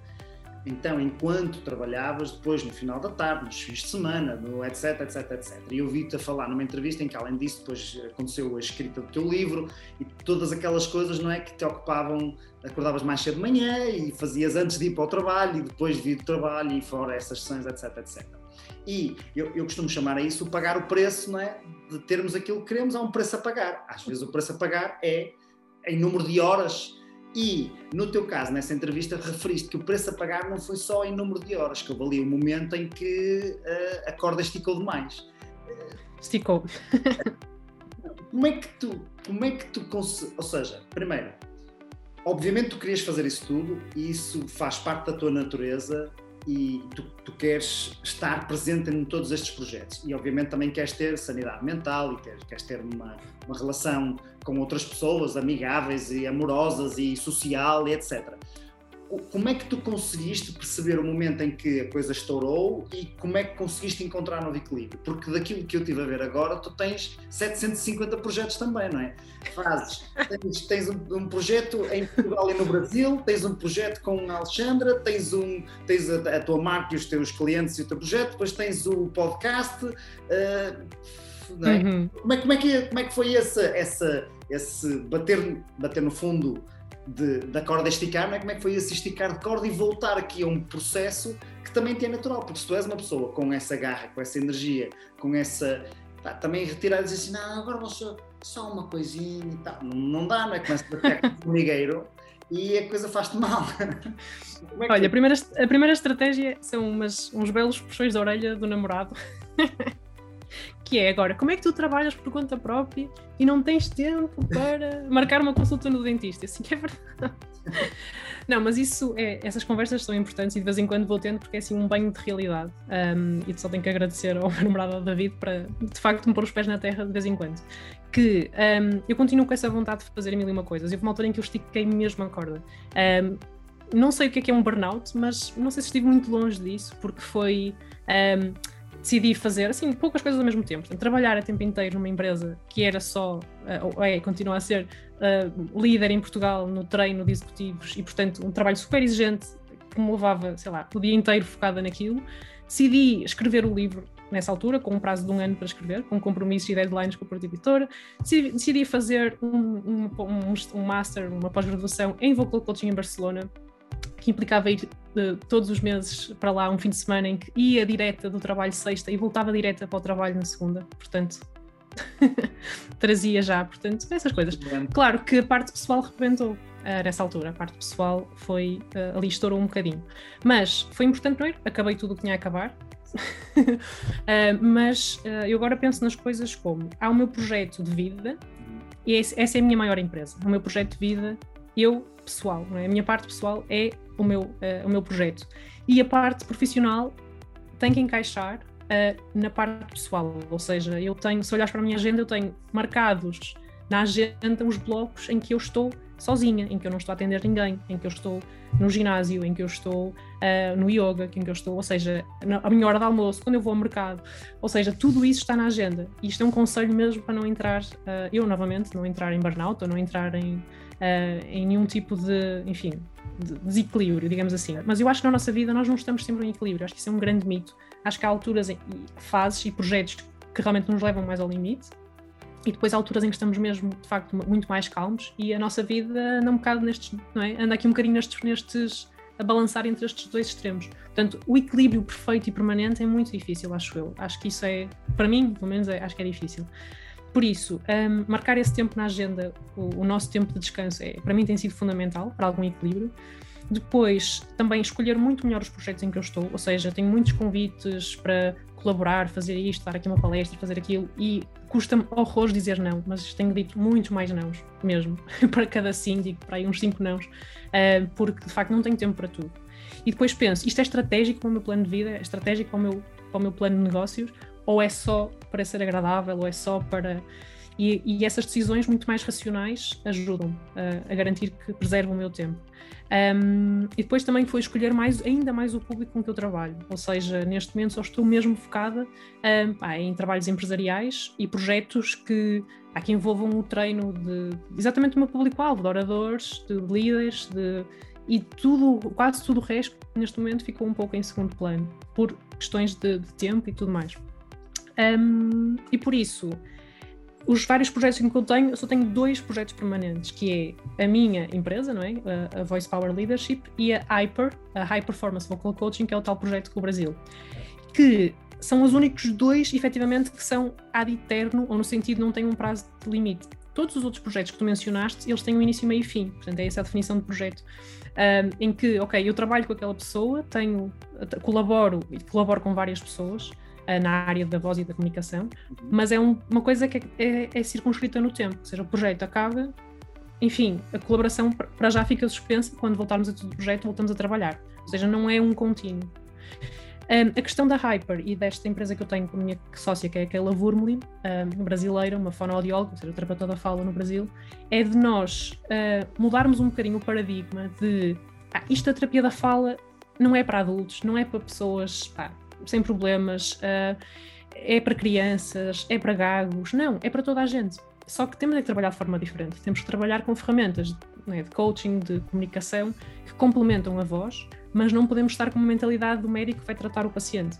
então, enquanto trabalhavas, depois no final da tarde, nos fins de semana, no etc, etc, etc. E eu vi-te a falar numa entrevista em que, além disso, depois aconteceu a escrita do teu livro e todas aquelas coisas, não é? Que te ocupavam, acordavas mais cedo de manhã e fazias antes de ir para o trabalho e depois de vir do trabalho e fora essas sessões, etc, etc. E eu, eu costumo chamar a isso pagar o preço, não é? De termos aquilo que queremos, há um preço a pagar. Às vezes o preço a pagar é em número de horas. E no teu caso, nessa entrevista, referiste que o preço a pagar não foi só em número de horas, que houve ali um momento em que uh, a corda esticou demais. Esticou. como é que tu, como é que tu, ou seja, primeiro, obviamente tu querias fazer isso tudo e isso faz parte da tua natureza e tu, tu, queres estar presente em todos estes projetos. E obviamente também queres ter sanidade mental e queres, ter uma, uma relação com outras pessoas amigáveis e amorosas e social e etc como é que tu conseguiste perceber o momento em que a coisa estourou e como é que conseguiste encontrar novo equilíbrio? Porque daquilo que eu estive a ver agora, tu tens 750 projetos também, não é? Fazes, tens, tens um, um, projeto em Portugal e no Brasil, tens um projeto com a Alexandra, tens, um, tens a, a tua marca e os teus clientes e o teu projeto, depois tens o podcast. Uh, é? Uhum. Como, é, como, é que, como é que foi esse, esse, esse bater, bater no fundo? De, da corda esticar, não é? como é que foi esse esticar de corda e voltar aqui a um processo que também te é natural, porque se tu és uma pessoa com essa garra, com essa energia, com essa. Pá, também retirar e dizer assim, não, agora vou só, só uma coisinha e tal. Não, não dá, não é? Começa a bater com o formigueiro e a coisa faz-te mal. É Olha, a primeira, a primeira estratégia são umas, uns belos puxões da orelha do namorado. que é agora, como é que tu trabalhas por conta própria e não tens tempo para marcar uma consulta no dentista? Assim que é verdade. Não, mas isso é, essas conversas são importantes e de vez em quando vou tendo porque é assim um banho de realidade. Um, e só tenho que agradecer ao meu namorado David para de facto me pôr os pés na terra de vez em quando. Que um, eu continuo com essa vontade de fazer mil e uma coisas. Houve uma altura em que eu estiquei mesmo a corda. Um, não sei o que é que é um burnout, mas não sei se estive muito longe disso, porque foi. Um, decidi fazer assim poucas coisas ao mesmo tempo. Portanto, trabalhar a tempo inteiro numa empresa que era só, uh, ou é, continua a ser uh, líder em Portugal no treino de executivos e, portanto, um trabalho super exigente que me levava, sei lá, o dia inteiro focada naquilo. Decidi escrever o livro nessa altura, com um prazo de um ano para escrever, com compromissos e deadlines com a própria editora. Decidi fazer um, um, um, um master, uma pós-graduação em Vocal Coaching em Barcelona, que implicava ir uh, todos os meses para lá um fim de semana em que ia direta do trabalho sexta e voltava direta para o trabalho na segunda, portanto trazia já, portanto, essas coisas. Claro que a parte pessoal rebentou uh, nessa altura, a parte pessoal foi, uh, ali estourou um bocadinho, mas foi importante ir, acabei tudo o que tinha a acabar, uh, mas uh, eu agora penso nas coisas como há o meu projeto de vida e esse, essa é a minha maior empresa. O meu projeto de vida, eu pessoal, é? A minha parte pessoal é o meu, uh, o meu projeto. E a parte profissional tem que encaixar uh, na parte pessoal, ou seja, eu tenho, se olhares para a minha agenda, eu tenho marcados na agenda os blocos em que eu estou sozinha, em que eu não estou a atender ninguém, em que eu estou no ginásio, em que eu estou uh, no yoga, em que eu estou, ou seja, na, a minha hora de almoço, quando eu vou ao mercado, ou seja, tudo isso está na agenda. E isto é um conselho mesmo para não entrar, uh, eu novamente, não entrar em burnout ou não entrar em, uh, em nenhum tipo de, enfim, de desequilíbrio, digamos assim. Mas eu acho que na nossa vida nós não estamos sempre em equilíbrio, acho que isso é um grande mito. Acho que há alturas, e fases e projetos que realmente nos levam mais ao limite, e depois há alturas em que estamos mesmo, de facto, muito mais calmos e a nossa vida anda um bocado nestes, não é? Anda aqui um bocadinho nestes, nestes a balançar entre estes dois extremos. Portanto, o equilíbrio perfeito e permanente é muito difícil, acho eu. Acho que isso é, para mim, pelo menos, é, acho que é difícil. Por isso, um, marcar esse tempo na agenda, o, o, nosso tempo de descanso, é, para mim tem sido fundamental para algum equilíbrio. Depois, também escolher muito melhor os projetos em que eu estou, ou seja, tenho muitos convites para colaborar, fazer isto, dar aqui uma palestra, fazer aquilo, e custa-me horrores dizer não, mas tenho dito muitos mais nãos, mesmo, para cada síndico, para aí uns cinco nãos, uh, porque de facto não tenho tempo para tudo. E depois penso, isto é estratégico para o meu plano de vida, é estratégico para o meu, para o meu plano de negócios, ou é só para ser agradável, ou é só para. E, e essas decisões muito mais racionais ajudam a, a garantir que preservo o meu tempo. Um, e depois também foi escolher mais, ainda mais o público com que eu trabalho, ou seja, neste momento só estou mesmo focada um, pá, em trabalhos empresariais e projetos que, pá, que envolvam o treino de exatamente o meu público-alvo, de oradores, de líderes, de, e tudo, quase tudo o resto neste momento ficou um pouco em segundo plano, por questões de, de tempo e tudo mais. Um, e por isso, os vários projetos que eu tenho, eu só tenho dois projetos permanentes, que é a minha empresa, não é? A, Voice Power Leadership e a Hyper, a High Performance Vocal Coaching, que é o tal projeto com o Brasil. Que são os únicos dois, efetivamente, que são ad eterno, ou no sentido não têm um prazo de limite. Todos os outros projetos que tu mencionaste, eles têm um início, meio e fim. Portanto, é essa a definição de projeto. Um, em que, ok, eu trabalho com aquela pessoa, tenho, colaboro e colaboro com várias pessoas, na área da voz e da comunicação, uhum. mas é um, uma coisa que é, é, circunscrita no tempo, ou seja, o projeto acaba, enfim, a colaboração para já fica suspensa, quando voltarmos a todo o projeto voltamos a trabalhar, ou seja, não é um contínuo. Um, a questão da Hyper e desta empresa que eu tenho com a minha sócia, que é aquela Vurmli, um, brasileira, uma fonoaudióloga, ou seja, terapeuta da fala no Brasil, é de nós uh, mudarmos um bocadinho o paradigma de ah, isto a terapia da fala não é para adultos, não é para pessoas pá, sem problemas, uh, é para crianças, é para gagos. Não, é para toda a gente. Só que temos que trabalhar de forma diferente. Temos que trabalhar com ferramentas é, de coaching, de comunicação, que complementam a voz, mas não podemos estar com uma mentalidade do médico que vai tratar o paciente.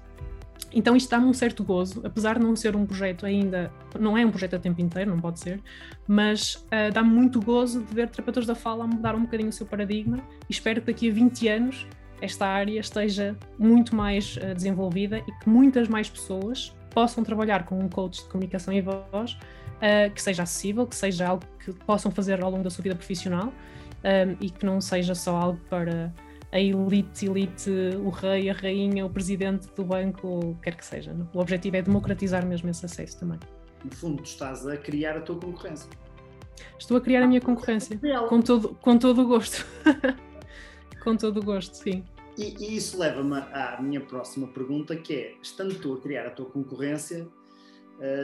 Então isto dá-me um certo gozo, apesar de não ser um projeto ainda, não é um projeto a tempo inteiro, não pode ser, mas uh, dá-me muito gozo de ver terapeutas da fala mudar um bocadinho o seu paradigma e espero que daqui a 20 anos esta área esteja muito mais uh, desenvolvida e que muitas mais pessoas possam trabalhar com um coach de comunicação e voz uh, que seja acessível, que seja algo que possam fazer ao longo da sua vida profissional um, eh, e que não seja só algo para a elite, elite, o rei, a rainha, o presidente do banco, ou quer que seja. Não? O objetivo é democratizar mesmo esse acesso também. No fundo, tu estás a criar a tua concorrência. Estou a criar a minha concorrência, com todo, com todo o gosto. Com todo o gosto, sim. E, e isso leva-me à minha próxima pergunta, que é, estando tu a criar a tua concorrência,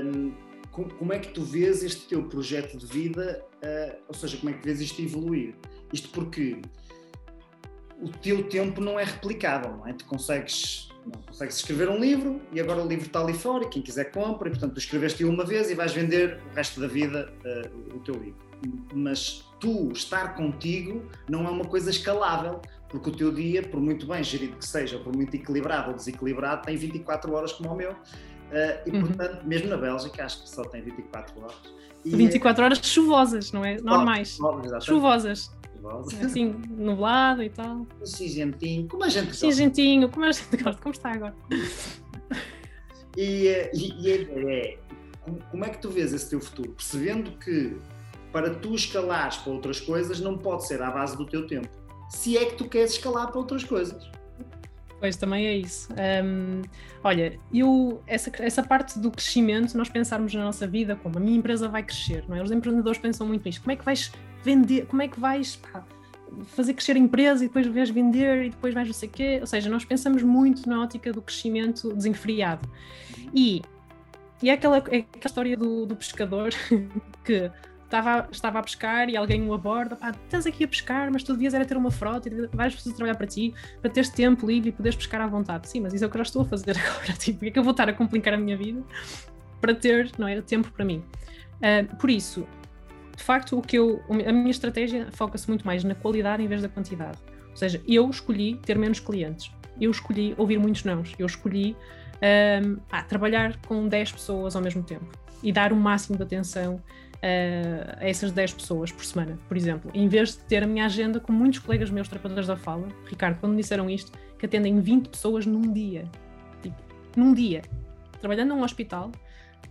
um, como é que tu vês este teu projeto de vida, uh, ou seja, como é que vês isto evoluir? Isto porque o teu tempo não é replicável, não é? Tu consegues, não, consegues escrever um livro e agora o livro está ali fora e quem quiser compra e portanto tu escreveste uma vez e vais vender o resto da vida uh, o teu livro. Mas tu estar contigo não é uma coisa escalável, porque o teu dia, por muito bem gerido que seja, por muito equilibrado ou desequilibrado, tem 24 horas como o meu. Uh, e uhum. portanto, mesmo na Bélgica, acho que só tem 24 horas. E 24 é... horas chuvosas, não é? Normais. chuvosas. Assim, nublado e tal. Cinzentinho, como a gente gosta. Cinzentinho, como a gente gosta, como está agora. e, eh, e, e é, como é que tu vês esse teu futuro? Percebendo que para tu escalares para outras coisas não pode ser à base do teu tempo. Se é que tu queres escalar para outras coisas. Pois também é isso. Um, olha, eu, essa, essa parte do crescimento, nós pensarmos na nossa vida como a minha empresa vai crescer, não é? Os empreendedores pensam muito nisso. Como é que vais vender? Como é que vais. Pá, fazer crescer a empresa e depois vais vender e depois vais não sei o quê. Ou seja, nós pensamos muito na ótica do crescimento desenfreado. E, e é, aquela, é aquela história do, do pescador que estava, estava a pescar e alguém o aborda, pá, estás aqui a pescar, mas tu devias era ter uma frota e vais precisar trabalhar para ti, para teres tempo livre e poderes pescar à vontade. Sim, mas isso é o que eu já estou a fazer agora. Tipo, porque é que eu vou estar a complicar a minha vida para ter, não é, tempo para mim? Uh, por isso, de facto, o que eu, a minha estratégia foca-se muito mais na qualidade em vez da quantidade. Ou seja, eu escolhi ter menos clientes, eu escolhi ouvir muitos nãos, eu escolhi um, ah, trabalhar com 10 pessoas ao mesmo tempo e dar o máximo de atenção uh, a essas 10 pessoas por semana, por exemplo. Em vez de ter a minha agenda com muitos colegas meus trabalhadores da fala, Ricardo, quando me disseram isto, que atendem 20 pessoas num dia. Tipo, num dia. Trabalhando num hospital,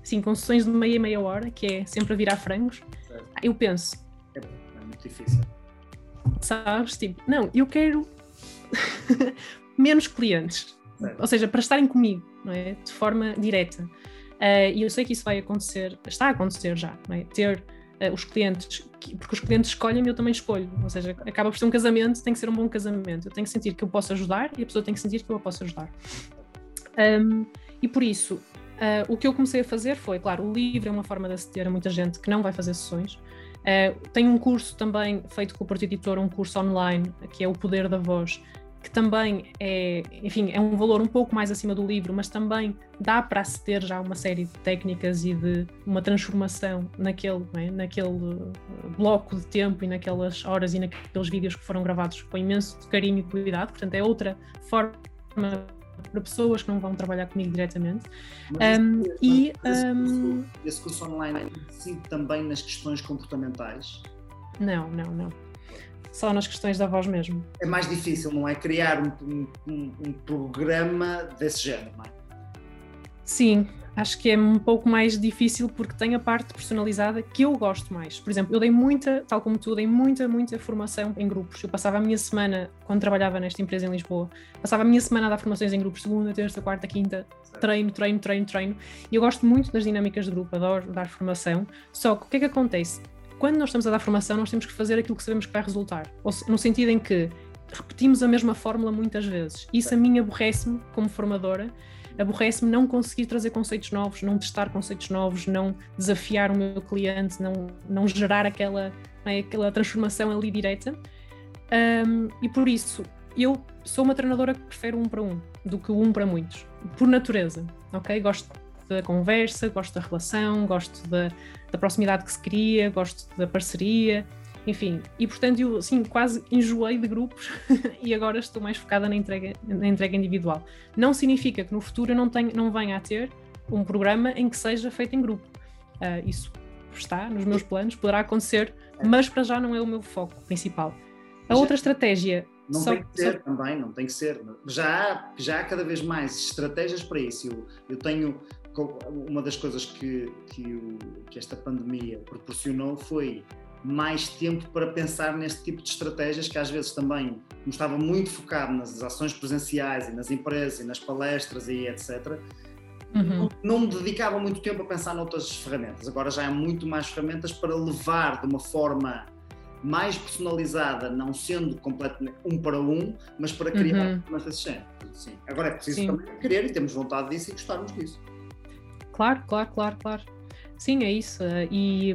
assim, com sessões de meia e meia hora, que é sempre a virar frangos, certo. eu penso. É, é muito difícil. Sabes? Tipo, não, eu quero menos clientes. Certo. Ou seja, para estarem comigo, não é? De forma direta. Uh, e eu sei que isso vai acontecer, está a acontecer já, é? ter uh, os clientes, porque os clientes escolhem e eu também escolho, ou seja, acaba por ser um casamento, tem que ser um bom casamento, eu tenho que sentir que eu posso ajudar e a pessoa tem que sentir que eu a posso ajudar. Um, e por isso, uh, o que eu comecei a fazer foi, claro, o livro é uma forma de aceder a muita gente que não vai fazer sessões. tenho um curso também feito com o Porto Editor, um curso online, que é o Poder da Voz, que também é, enfim, é um valor um pouco mais acima do livro, mas também dá para aceder já a uma série de técnicas e de uma transformação naquele, é? naquele eh, bloco de tempo e naquelas horas e naqueles vídeos que foram gravados com imenso carinho e cuidado. Portanto, é outra forma para pessoas que não vão trabalhar comigo diretamente. Um, esse, e um, esse curso online incide também nas questões comportamentais? Não, não, não só nas questões da voz mesmo. É mais difícil, não é? Criar um, um, um programa desse género, não é? Sim, acho que é um pouco mais difícil porque tem a parte personalizada que eu gosto mais. Por exemplo, eu dei muita, tal como tu, dei muita, muita formação em grupos. Eu passava a minha semana, quando trabalhava nesta empresa em Lisboa, passava a minha semana a dar formações em grupos, segunda, terça, quarta, quinta, treino, treino, treino, treino. E eu gosto muito das dinâmicas de grupo, adoro dar formação. Só que o que é que acontece? Quando nós estamos a dar formação, nós temos que fazer aquilo que sabemos que vai resultar. Ou no sentido em que repetimos a mesma fórmula muitas vezes. Isso a mim aborrece-me como formadora, aborrece-me não conseguir trazer conceitos novos, não testar conceitos novos, não desafiar o meu cliente, não, não gerar aquela, é, aquela transformação ali direta. Um, e por isso, eu sou uma treinadora que prefere um para um do que um para muitos, por natureza, ok? Gosto da conversa, gosto da relação, gosto da, da proximidade que se cria, gosto da parceria, enfim. E portanto eu assim, quase enjoei de grupos e agora estou mais focada na entrega, na entrega individual. Não significa que no futuro eu não, tenho, não venha a ter um programa em que seja feito em grupo. Uh, isso está nos meus planos, poderá acontecer, mas para já não é o meu foco principal. A outra estratégia não só, tem que ser só... também, não tem que ser. Já há, já há cada vez mais estratégias para isso. Eu, eu tenho uma das coisas que, que, o, que, esta pandemia proporcionou foi mais tempo para pensar neste tipo de estratégias que às vezes também não estava muito focado nas ações presenciais e nas empresas e nas palestras e etc. Uhum. Não, me dedicava muito tempo a pensar noutras ferramentas. Agora já há muito mais ferramentas para levar de uma forma mais personalizada, não sendo completamente um para um, mas para criar uhum. uma desse género. Sim. Agora é preciso Sim. também querer e temos vontade disso e gostarmos disso. Claro, claro, claro, claro. Sim, é isso. E,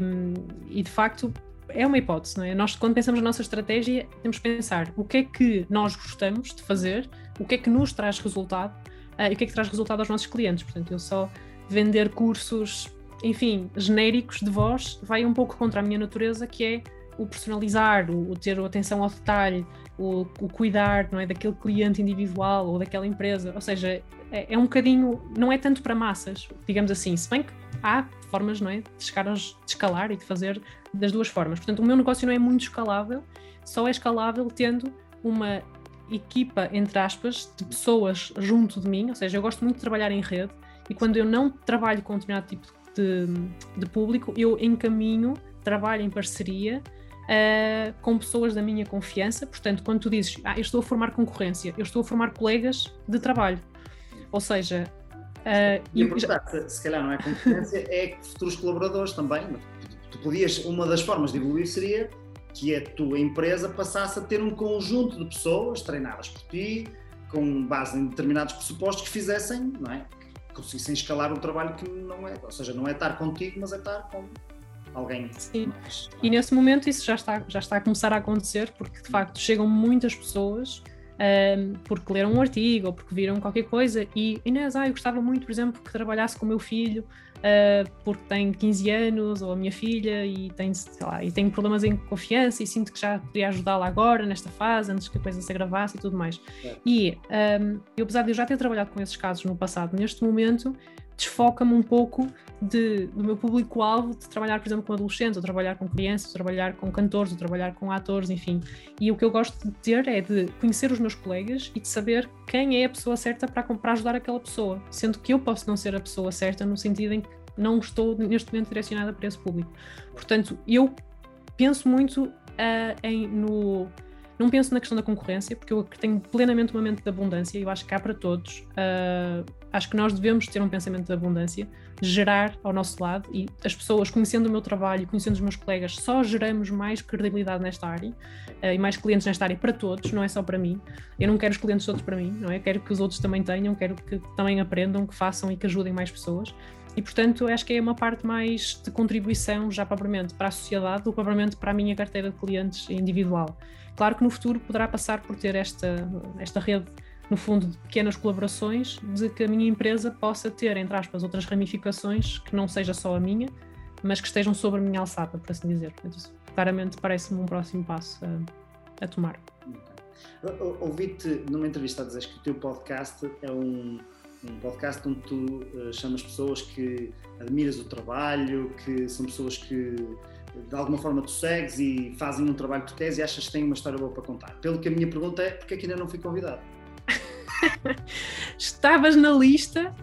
e de facto é uma hipótese, não é? Nós, quando pensamos na nossa estratégia, temos que pensar o que é que nós gostamos de fazer, o que é que nos traz resultado uh, e o que é que traz resultado aos nossos clientes. Portanto, eu só vender cursos, enfim, genéricos de voz, vai um pouco contra a minha natureza, que é o personalizar, o ter atenção ao detalhe, o, o, cuidar não é, daquele cliente individual ou daquela empresa. Ou seja, é, é, um bocadinho, não é tanto para massas, digamos assim, se bem que há formas não é, de, chegar aos, de escalar e de fazer das duas formas. Portanto, o meu negócio não é muito escalável, só é escalável tendo uma equipa, entre aspas, de pessoas junto de mim, ou seja, eu gosto muito de trabalhar em rede e quando eu não trabalho com determinado tipo de, de público, eu encaminho, trabalho em parceria uh, com pessoas da minha confiança. Portanto, quando tu dizes, ah, eu estou a formar concorrência, eu estou a formar colegas de trabalho. Ou seja, uh, e já... se calhar não é concorrência, é futuros colaboradores também. Tu podias, uma das formas de evoluir seria que a tua empresa passasse a ter um conjunto de pessoas treinadas por ti, com base em determinados pressupostos que fizessem, não é? Que conseguissem escalar um trabalho que não é, ou seja, não é estar contigo, mas é estar com alguém. Sim. E nesse momento isso já está, já está a começar a acontecer, porque de facto chegam muitas pessoas um, porque leram um artigo ou porque viram qualquer coisa e Inês, ah, eu gostava muito, por exemplo, que trabalhasse com o meu filho uh, porque tem 15 anos ou a minha filha e tem, lá, e tem problemas em confiança e sinto que já poderia ajudá-la agora, nesta fase, antes que a coisa se agravasse e tudo mais. É. E um, eu, apesar de eu já ter trabalhado com esses casos no passado, neste momento desfoca-me um pouco de, do meu público-alvo de trabalhar, por exemplo, com adolescentes, ou trabalhar com crianças, ou trabalhar com cantores, ou trabalhar com atores, enfim. E o que eu gosto de ter é de conhecer os meus colegas e de saber quem é a pessoa certa para, para ajudar aquela pessoa, sendo que eu posso não ser a pessoa certa no sentido em que não estou neste momento direcionada para esse público. Portanto, eu penso muito uh, em, no não penso na questão da concorrência, porque eu tenho plenamente uma mente de abundância e eu acho que há para todos. Uh, acho que nós devemos ter um pensamento de abundância, gerar ao nosso lado e as pessoas, conhecendo o meu trabalho, conhecendo os meus colegas, só geramos mais credibilidade nesta área uh, e mais clientes nesta área para todos, não é só para mim. Eu não quero os clientes todos para mim, não é? Quero que os outros também tenham, quero que também aprendam, que façam e que ajudem mais pessoas. E, portanto, acho que é uma parte mais de contribuição já propriamente para a sociedade do que propriamente para a minha carteira de clientes individual. Claro que no futuro poderá passar por ter esta, esta rede, no fundo, de pequenas colaborações, de que a minha empresa possa ter, entre aspas, outras ramificações que não seja só a minha, mas que estejam sobre a minha alçada, por assim dizer. Portanto, claramente parece-me um próximo passo a, a tomar. Ouvi-te numa entrevista a dizer que o teu podcast é um, um podcast onde tu uh, chamas pessoas que admiras o trabalho, que são pessoas que de alguma forma tu segues e fazem um trabalho que tu queres e achas que têm uma história boa para contar. Pelo que a minha pergunta é, porque é que ainda não fui convidado? Estavas na lista.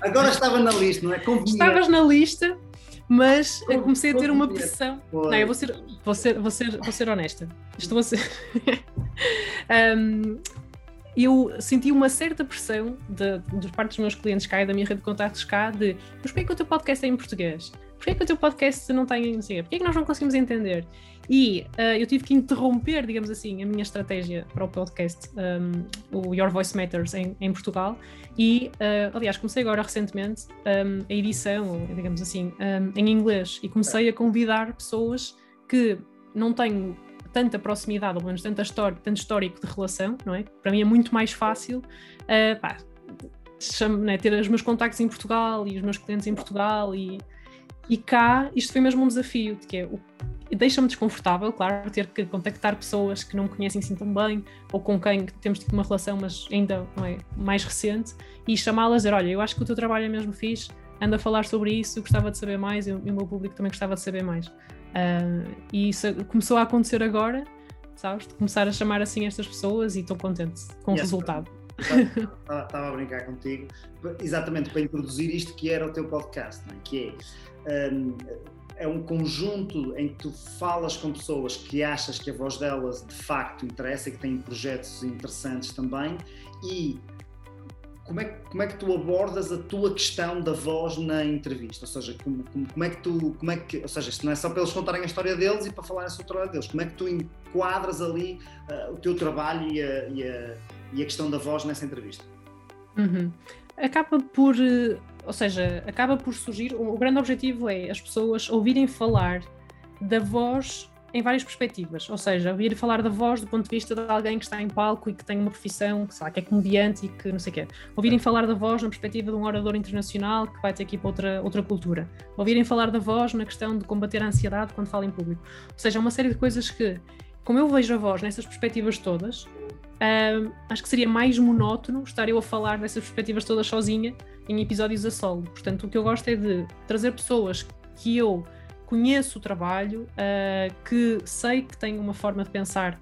Agora estava na lista, não é? Convinha. Estavas na lista, mas comecei a ter uma pressão. Não, eu vou ser, vou ser, vou ser, vou ser honesta. Estou a ser. um, eu senti uma certa pressão de, de parte dos meus clientes cá e da minha rede de contatos cá de mas porquê é que o teu podcast é em português? Porquê é que o teu podcast não tem, não sei, porquê é que nós não conseguimos entender? E uh, eu tive que interromper, digamos assim, a minha estratégia para o podcast, um, o Your Voice Matters, em, em Portugal. E, uh, aliás, comecei agora recentemente um, a edição, digamos assim, um, em inglês. E comecei a convidar pessoas que não têm tanta proximidade, ou pelo menos tanta história, tanto histórico de relação, não é? Para mim é muito mais fácil uh, pá, chamo, né, ter os meus contactos em Portugal e os meus clientes em Portugal e, e cá isto foi mesmo um desafio, que é o deixa-me desconfortável, claro, ter que contactar pessoas que não me conhecem assim tão bem ou com quem temos tido uma relação, mas ainda não é mais recente, e chamá-las a dizer: Olha, eu acho que o teu trabalho é mesmo fixe, anda a falar sobre isso, gostava de saber mais e o meu público também gostava de saber mais. Uh, e isso começou a acontecer agora, sabes? De começar a chamar assim estas pessoas e estou contente com yes, o resultado. Estava a brincar contigo, exatamente para introduzir isto que era o teu podcast, é? que é, um, é um conjunto em que tu falas com pessoas que achas que a voz delas de facto interessa e que têm projetos interessantes também e como é, como é que tu abordas a tua questão da voz na entrevista? Ou seja, como, como, como, é que tu, como é que, ou seja, isto não é só para eles contarem a história deles e para falarem sobre o trabalho deles, como é que tu enquadras ali uh, o teu trabalho e a, e, a, e a, questão da voz nessa entrevista? Uhum. Acaba por, eh, ou seja, acaba por surgir, o grande objetivo é as pessoas ouvirem falar da voz em várias perspectivas, ou seja, ouvir falar da voz do ponto de vista de alguém que está em palco e que tem uma profissão, que, sabe, que é comediante e que não sei o quê. Ouvirem falar da voz na perspectiva de um orador internacional que vai ter aqui para outra, outra cultura. Ouvirem falar da voz na questão de combater a ansiedade quando fala em público. Ou seja, uma série de coisas que, como eu vejo a voz nessas perspectivas todas, um, acho que seria mais monótono estar eu a falar dessas perspectivas todas sozinha em episódios a solo. Portanto, o que eu gosto é de trazer pessoas que eu conheço o trabalho, uh, que sei que tem uma forma de pensar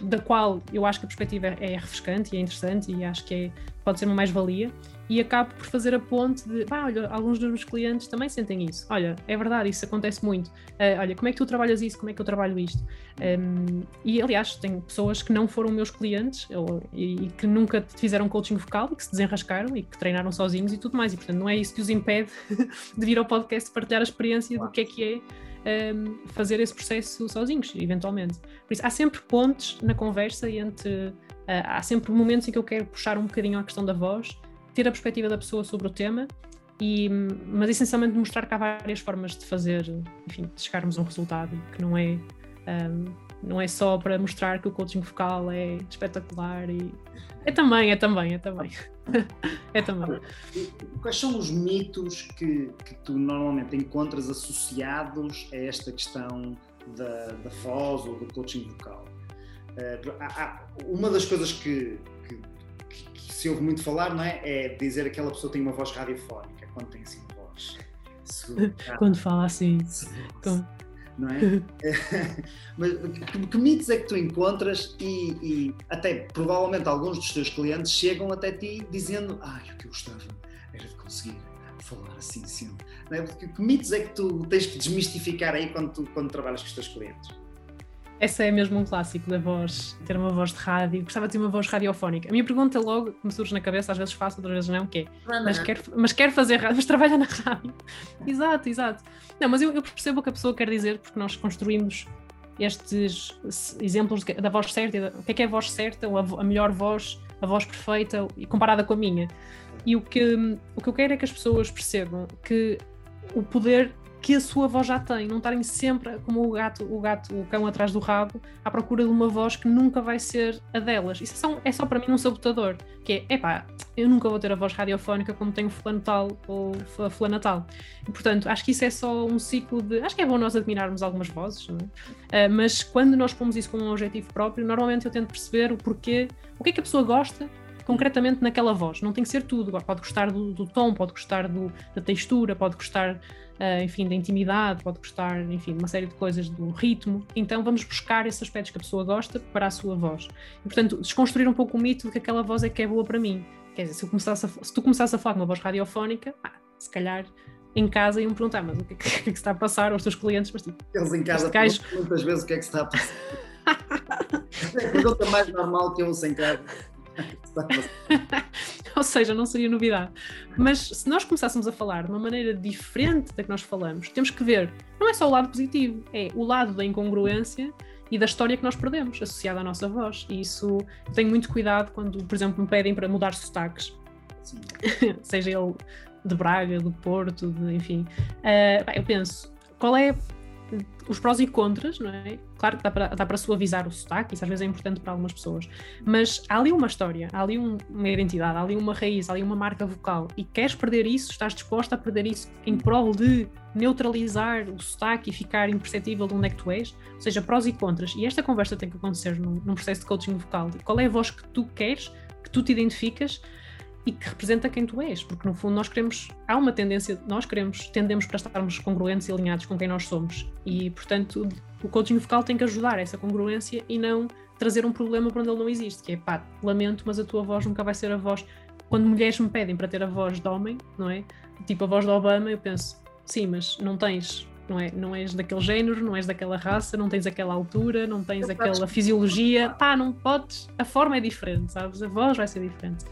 da qual eu acho que a perspectiva é refrescante e é interessante e acho que é, pode ser uma mais-valia e acabo por fazer a ponte de, pá, olha, alguns dos meus clientes também sentem isso. Olha, é verdade, isso acontece muito. Uh, olha, como é que tu trabalhas isso? Como é que eu trabalho isto? Um, e, aliás, tenho pessoas que não foram meus clientes ou, e, e, que nunca fizeram coaching vocal e que se desenrascaram e que treinaram sozinhos e tudo mais. E, portanto, não é isso que os impede de vir ao podcast partilhar a experiência claro. do que é que é um, fazer esse processo sozinhos, eventualmente. Por isso, há sempre pontes na conversa entre. Uh, há sempre momentos em que eu quero puxar um bocadinho a questão da voz, ter a perspectiva da pessoa sobre o tema, e, mas essencialmente mostrar que há várias formas de fazer, enfim, de chegarmos a um resultado que não é. Um, não é só para mostrar que o coaching vocal é espetacular e é também, é também, é também. é também. Quais são os mitos que, que tu normalmente encontras associados a esta questão da, da voz ou do coaching vocal? Uh, uma das coisas que, que, que, se ouve muito falar não é, é dizer que aquela pessoa tem uma voz radiofónica quando tem assim uma voz. quando fala assim. Não é? Mas que, que, mitos é que tu encontras e, e, até provavelmente alguns dos teus clientes chegam até ti dizendo ai, o que eu gostava era de conseguir falar assim sempre. Não é? que, que mitos é que tu tens que desmistificar aí quando, tu, quando trabalhas com os teus clientes? Essa é mesmo um clássico da voz, ter uma voz de rádio. Gostava de ter uma voz radiofónica. A minha pergunta logo que me surge na cabeça, às vezes faço, outras vezes não, que é, mas quer, mas quer fazer rádio, mas trabalha na rádio. exato, exato. Não, mas eu, eu, percebo o que a pessoa quer dizer, porque nós construímos estes exemplos da voz certa, o que é que é a voz certa, ou a, a melhor voz, a voz perfeita, comparada com a minha. E o que, o que eu quero é que as pessoas percebam que o poder que a sua voz já tem, não estarem sempre como o gato, o gato, o cão atrás do rabo, à procura de uma voz que nunca vai ser a delas. Isso é só, é só para mim um sabotador, que é, epá, eu nunca vou ter a voz radiofónica como tenho fulano tal ou fulana tal. E, portanto, acho que isso é só um ciclo de, acho que é bom nós admirarmos algumas vozes, é? uh, mas quando nós pomos isso com um objetivo próprio, normalmente eu tento perceber o porquê, o que é que a pessoa gosta concretamente naquela voz. Não tem que ser tudo. Pode gostar do, do tom, pode gostar do, da textura, pode gostar uh, enfim, da intimidade, pode gostar, enfim, de uma série de coisas do ritmo. Então vamos buscar esses aspectos que a pessoa gosta para a sua voz. E, portanto, desconstruir um pouco o mito de que aquela voz é que é boa para mim. Quer dizer, se, começasse a, se tu começasse a falar com uma voz radiofónica, ah, se calhar em casa iam perguntar, mas o que, é que, que, é que se está a passar aos teus clientes? Mas, tipo, Eles em casa gajo... muitas vezes o que é que se está a passar. é a pergunta mais normal que eu ouço em casa. Ou seja, não seria novidade. Mas se nós começássemos a falar de uma maneira diferente da que nós falamos, temos que ver, não é só o lado positivo, é o lado da incongruência e da história que nós perdemos associada à nossa voz. E isso tenho muito cuidado quando, por exemplo, me pedem para mudar sotaques, seja ele de Braga, do Porto, de, enfim. Uh, eu penso, qual é os prós e contras, não é? Claro que dá para, suavizar o sotaque, isso às vezes é importante para algumas pessoas, mas há ali uma história, há ali um, uma identidade, há ali uma raiz, há ali uma marca vocal e queres perder isso, estás disposta a perder isso em prol de neutralizar o sotaque e ficar imperceptível de onde é que tu és, ou seja, prós e contras. E esta conversa tem que acontecer num, num processo de coaching vocal. Qual é a voz que tu queres, que tu te identificas e que representa quem tu és, porque no fundo nós queremos, há uma tendência, nós queremos, tendemos para estarmos congruentes e alinhados com quem nós somos e portanto o coaching vocal tem que ajudar essa congruência e não trazer um problema para onde ele não existe, que é pá, lamento, mas a tua voz nunca vai ser a voz, quando mulheres me pedem para ter a voz de homem, não é? Tipo a voz de Obama, eu penso, sim, mas não tens não, é, não és daquele género, não és daquela raça, não tens aquela altura, não tens aquela fisiologia, pá, não podes, a forma é diferente, sabes? A voz vai ser diferente.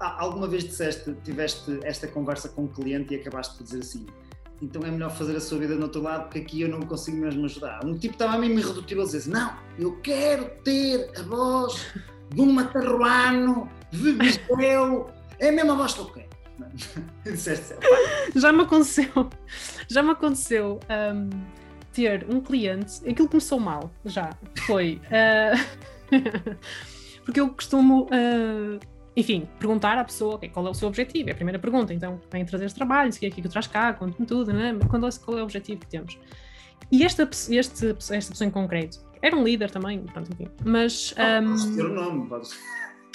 Alguma vez disseste, tiveste esta conversa com um cliente e acabaste por dizer assim: então é melhor fazer a sua vida no outro lado porque aqui eu não consigo mesmo ajudar. Um tipo estava a mim irredutível a dizer assim, não, eu quero ter a voz de um matarruano, de Bisbel, é a mesma voz que eu quero. Disseste, já me aconteceu, já me aconteceu um, ter um cliente, aquilo começou mal, já, foi, uh, porque eu costumo uh, enfim, perguntar à pessoa okay, qual é o seu objetivo. É a primeira pergunta. Então, vem trazer este trabalho, o que é que traz cá, conte-me tudo, né? qual, é, qual é o objetivo que temos? E esta, este, esta pessoa em concreto era um líder também, pronto, enfim. Mas. Um, ter o nome, podes...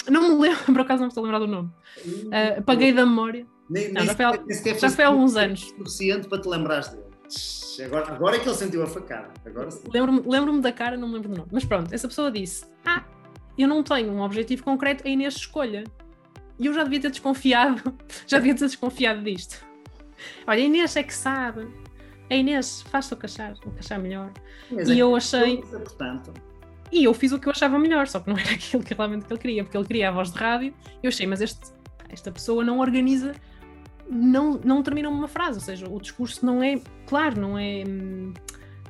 Não me lembro, por acaso não me estou a lembrar do nome. Uh, apaguei da memória. Nem, não, nem já foi, já foi há alguns anos. suficiente para te lembrares dele. Agora, agora é que ele sentiu a facada. Lembro-me lembro da cara, não me lembro do nome. Mas pronto, essa pessoa disse: Ah, eu não tenho um objetivo concreto, a Inês escolha. E eu já devia ter desconfiado, já devia ter desconfiado disto. Olha, a Inês é que sabe. A Inês faz-te o cachar, o cachar melhor. Mas e é eu achei. portanto. E eu fiz o que eu achava melhor, só que não era aquilo que realmente que ele queria, porque ele queria a voz de rádio. Eu achei, mas este, esta pessoa não organiza não, não terminam uma frase, ou seja, o discurso não é claro, não é,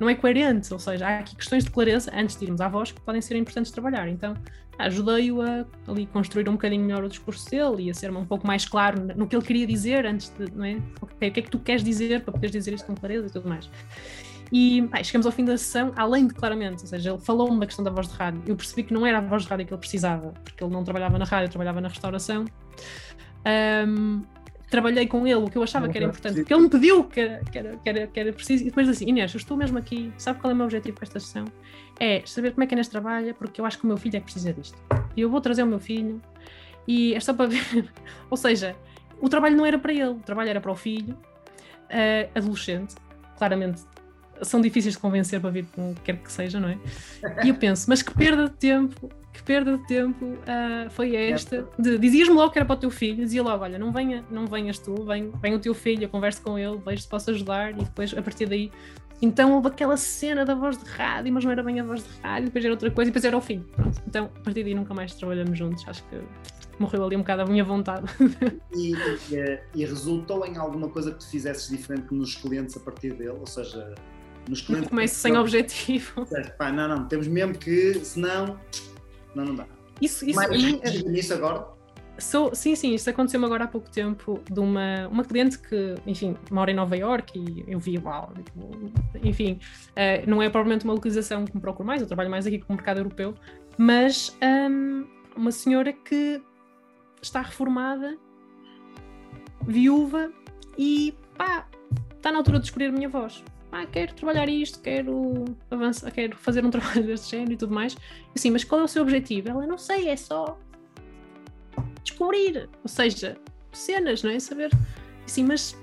não é coerente, ou seja, há aqui questões de clareza, antes de irmos à voz, que podem ser importantes de trabalhar. Então, ajudei-o a ali construir um bocadinho melhor o discurso dele e a ser um pouco mais claro no que ele queria dizer antes de, não é? Okay, o que é que tu queres dizer para poderes dizer isto com clareza e tudo mais. E chegamos ao fim da sessão, além de claramente, ou seja, ele falou-me da questão da voz de rádio. Eu percebi que não era a voz de rádio que ele precisava, porque ele não trabalhava na rádio, trabalhava na restauração. Um, trabalhei com ele o que eu achava que era importante, porque ele me pediu que era, que era, que era, que era preciso, e depois assim, Inês, eu estou mesmo aqui, sabe qual é o meu objetivo com esta sessão? É saber como é que a Inês trabalha, porque eu acho que o meu filho é que precisa disto. E eu vou trazer o meu filho, e é só para ver, ou seja, o trabalho não era para ele, o trabalho era para o filho, uh, adolescente, claramente são difíceis de convencer para vir com quer que seja, não é? E eu penso, mas que perda de tempo, que perda de tempo uh, foi esta? Dizias-me logo que era para o teu filho, dizia logo, olha, não, venha, não venhas tu, vem, vem o teu filho, eu converso com ele, vejo se posso ajudar e depois a partir daí. Então houve aquela cena da voz de rádio, mas não era bem a voz de rádio, depois era outra coisa e depois era o filho. Pronto. Então a partir daí nunca mais trabalhamos juntos, acho que morreu ali um bocado a minha vontade. E, e, e resultou em alguma coisa que tu fizesses diferente nos clientes a partir dele? Ou seja, nos clientes. Começo sem objetivo. Pá, não, não, temos mesmo que, senão, não, não dá. Isso, isso Mas, mim, nisso agora? Sou, sim, sim, isso aconteceu-me agora há pouco tempo de uma, uma cliente que, enfim, mora em Nova York e eu vi, uau, tipo, enfim, uh, não é provavelmente uma localização que me procuro mais, eu trabalho mais aqui com o mercado europeu, mas um, uma senhora que está reformada, viúva e pá, está na altura de escolher a minha voz ah, quero trabalhar isto, quero avançar, quero fazer um trabalho deste género e tudo mais. Assim, mas qual é o seu objetivo? Ela, não sei, é só descobrir, ou seja, cenas, não é? Saber, assim, mas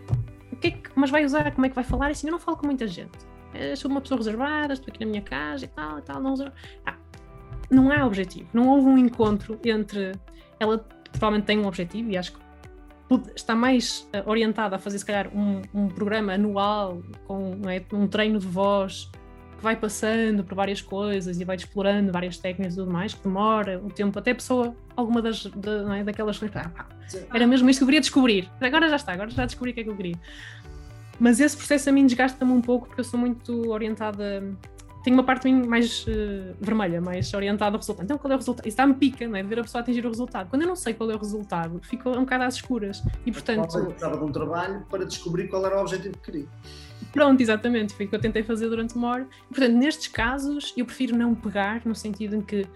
o que é que, mas vai usar, como é que vai falar? Assim, eu não falo com muita gente. Eu sou uma pessoa reservada, estou aqui na minha casa e tal, e tal, não ah, não há objetivo, não houve um encontro entre ela provavelmente tem um objetivo e acho que está mais uh, orientada a fazer, se calhar, um, um programa anual com é, um treino de voz que vai passando por várias coisas e vai explorando várias técnicas e tudo mais, que demora um tempo, até a pessoa, alguma das, de, é, daquelas coisas, ah, era mesmo isto que eu queria descobrir. Agora já está, agora já descobri o que é que eu queria. Mas esse processo a mim desgasta-me um pouco porque eu sou muito orientada tenho uma parte mais uh, vermelha, mais orientada ao resultado. Então, qual é o resultado? Isso dá-me pica, não é? De ver a pessoa atingir o resultado. Quando eu não sei qual é o resultado, fico um bocado às escuras. E, portanto. Eu precisava de um trabalho para descobrir qual era o objetivo que queria. Pronto, exatamente. Foi o que eu tentei fazer durante uma hora. E, portanto, nestes casos, eu prefiro não pegar, no sentido em que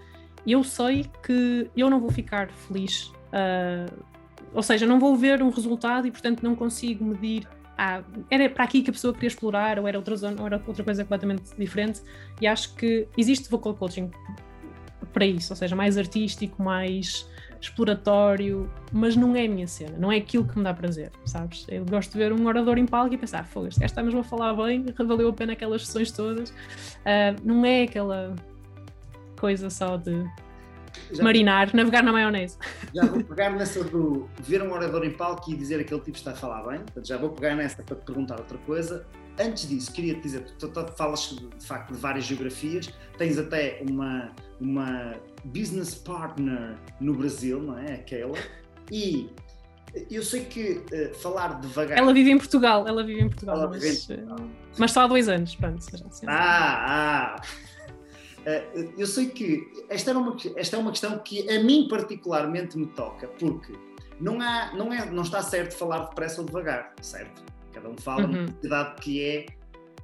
eu sei que eu não vou ficar feliz. Uh, ou seja, não vou ver um resultado e, portanto, não consigo medir ah, era para aqui que a pessoa queria explorar, ou era outra zona, ou era outra coisa completamente diferente. E acho que existe vocal coaching para isso, ou seja, mais artístico, mais exploratório, mas não é a minha cena, não é aquilo que me dá prazer, sabes? Eu gosto de ver um orador em palco e pensar, fogo, este gajo está mesmo a falar bem, valeu a pena aquelas sessões todas. Uh, não é aquela coisa só de já Marinar, navegar na maionese. Já vou pegar nessa do ver um orador em palco e dizer aquele tipo está a falar bem. Portanto, já vou pegar nessa para te perguntar outra coisa. Antes disso, queria te dizer, tu, tu, tu falas de facto de várias geografias, tens até uma, uma business partner no Brasil, não é? Aquela. E eu sei que uh, falar devagar. Ela vive em Portugal, ela vive em Portugal, mas, vive em Portugal. mas só há dois anos, pronto. Assim. Ah, ah! Eh, eu sei que esta, é uma, esta é uma questão que a mim particularmente me toca, porque não, há, não, é, não está certo falar depressa ou devagar, certo? Cada um fala uhum. uma velocidade que é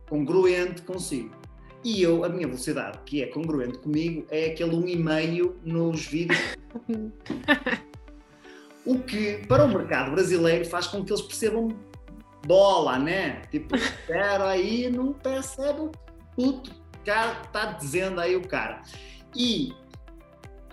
congruente consigo. E eu, a minha velocidade que é congruente comigo é aquele 1,5 nos vídeos. o que, para o mercado brasileiro, faz com que eles percebam bola, né? Tipo, espera aí, não percebe o puto cara está dizendo aí o cara. E,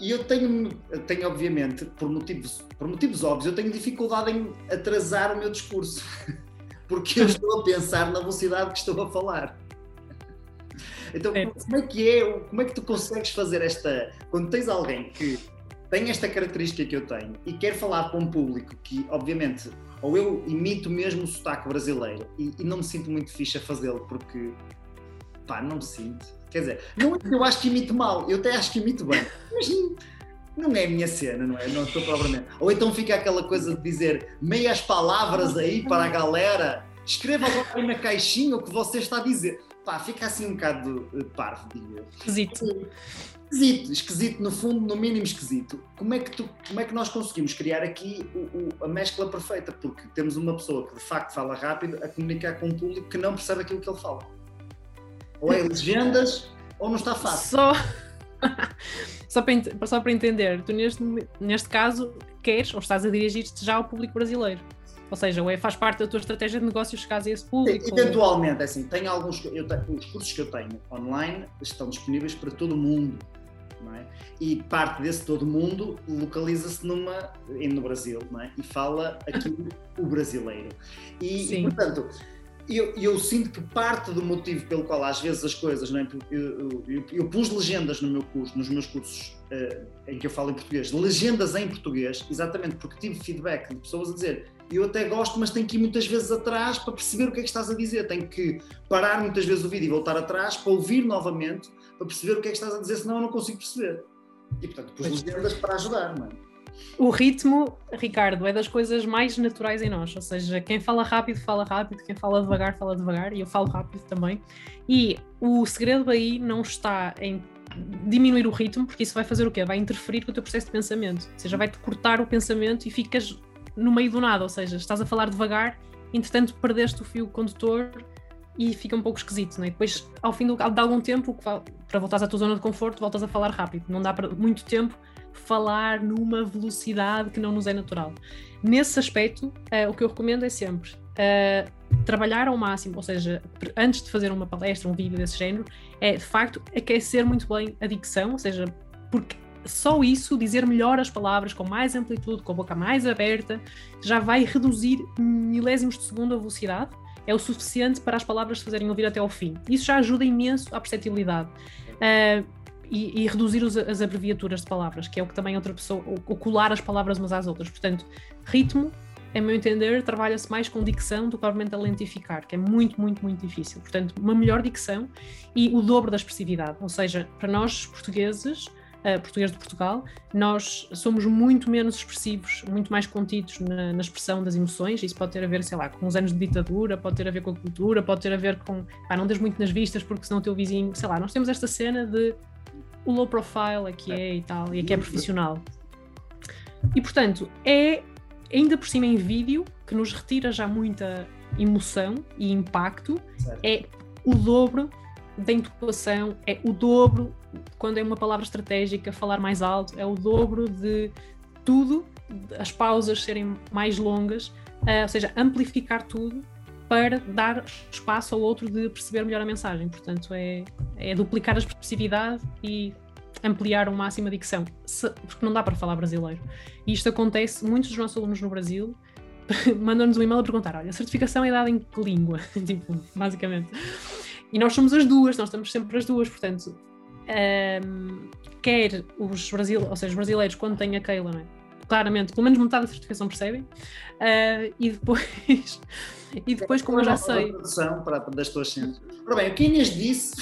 e eu tenho, eu tenho obviamente, por motivos, por motivos óbvios, eu tenho dificuldade em atrasar o meu discurso, porque eu estou a pensar na velocidade que estou a falar. Então, como é que é, como é que tu consegues fazer esta, quando tens alguém que tem esta característica que eu tenho e quer falar para um público que, obviamente, ou eu imito mesmo o sotaque brasileiro e, e não me sinto muito fixe a fazê-lo porque pá, não me sinto. Quer dizer, não, é eu acho que imito mal, eu até acho que imito bem, mas não é a minha cena, não é? Não estou propriamente. Ou então fica aquela coisa de dizer meias palavras aí para a galera, escreva agora aí na caixinha o que você está a dizer. Pá, fica assim um bocado uh, parvo, digo eu. Esquisito. Esquisito, esquisito, no fundo, no mínimo esquisito. Como é que, tu, como é que nós conseguimos criar aqui o, o, a mescla perfeita? Porque temos uma pessoa que de facto fala rápido a comunicar com um público que não percebe aquilo que ele fala. Ou é legendas ou não está fácil. Só, só, para, só para entender, tu neste, neste caso queres ou estás a dirigir-te já ao público brasileiro. Ou seja, ou é, faz parte da tua estratégia de negócio chegar a esse público? Eventualmente, é assim, tenho alguns, eu tenho, os cursos que eu tenho online estão disponíveis para todo o mundo. É? E parte desse todo mundo localiza-se numa no Brasil, é? E fala aqui o brasileiro. E, e portanto, eu, eu, sinto que parte do motivo pelo qual às vezes as coisas, não é? eu, eu, eu pus legendas no meu curso, nos meus cursos uh, em que eu falo em português, legendas em português, exatamente porque tive feedback de pessoas a dizer eu até gosto, mas tenho que ir muitas vezes atrás para perceber o que é que estás a dizer. Tenho que parar muitas vezes o vídeo e voltar atrás para ouvir novamente, para perceber o que é que estás a dizer, senão eu não consigo perceber. E portanto, pus legendas para ajudar, não é? O ritmo, Ricardo, é das coisas mais naturais em nós. Ou seja, quem fala rápido, fala rápido, quem fala devagar, fala devagar, e eu falo rápido também. E o segredo aí não está em diminuir o ritmo, porque isso vai fazer o quê? Vai interferir com o teu processo de pensamento. Ou seja, vai-te cortar o pensamento e ficas no meio do nada, ou seja, estás a falar devagar, entretanto perdeste o fio condutor e fica um pouco esquisito, não é? Depois, ao fim de algum tempo, para voltares à tua zona de conforto, voltas a falar rápido. Não dá para muito tempo falar numa velocidade que não nos é natural. Nesse aspecto, uh, o que eu recomendo é sempre uh, trabalhar ao máximo, ou seja, antes de fazer uma palestra, um vídeo desse género, é de facto aquecer muito bem a dicção, ou seja, porque só isso, dizer melhor as palavras, com mais amplitude, com a boca mais aberta, já vai reduzir milésimos de segundo a velocidade. É o suficiente para as palavras se fazerem ouvir até ao fim. Isso já ajuda imenso à perceptibilidade. Uh, e, e, reduzir os, as abreviaturas de palavras, que é o que também outra pessoa, ou colar as palavras umas às outras. Portanto, ritmo, a meu entender, trabalha-se mais com dicção do que provavelmente a lentificar, que é muito, muito, muito difícil. Portanto, uma melhor dicção e o dobro da expressividade. Ou seja, para nós portugueses, uh, português de Portugal, nós somos muito menos expressivos, muito mais contidos na, na, expressão das emoções. Isso pode ter a ver, sei lá, com os anos de ditadura, pode ter a ver com a cultura, pode ter a ver com. Pá, não des muito nas vistas porque senão o teu vizinho. Sei lá, nós temos esta cena de o low profile aqui é e tal, e aqui é profissional. E portanto, é ainda por cima em vídeo que nos retira já muita emoção e impacto, certo. é o dobro da intuação, é o dobro quando é uma palavra estratégica, falar mais alto, é o dobro de tudo, as pausas serem mais longas, uh, ou seja, amplificar tudo para dar espaço ao outro de perceber melhor a mensagem. Portanto, é, é duplicar a expressividade e ampliar ao máximo a dicção, se, porque não dá para falar brasileiro. E isto acontece, muitos dos nossos alunos no Brasil mandam-nos um e-mail a perguntar: olha, a certificação é dada em que língua? tipo, basicamente. E nós somos as duas, nós estamos sempre as duas, portanto, um, quer os brasileiros, ou seja, os brasileiros, quando têm a Keila, é? claramente, pelo menos metade da certificação percebem, uh, e depois, e depois como eu já sei. Tradução para, das tuas cenas. Ora bem, o que Inês disse.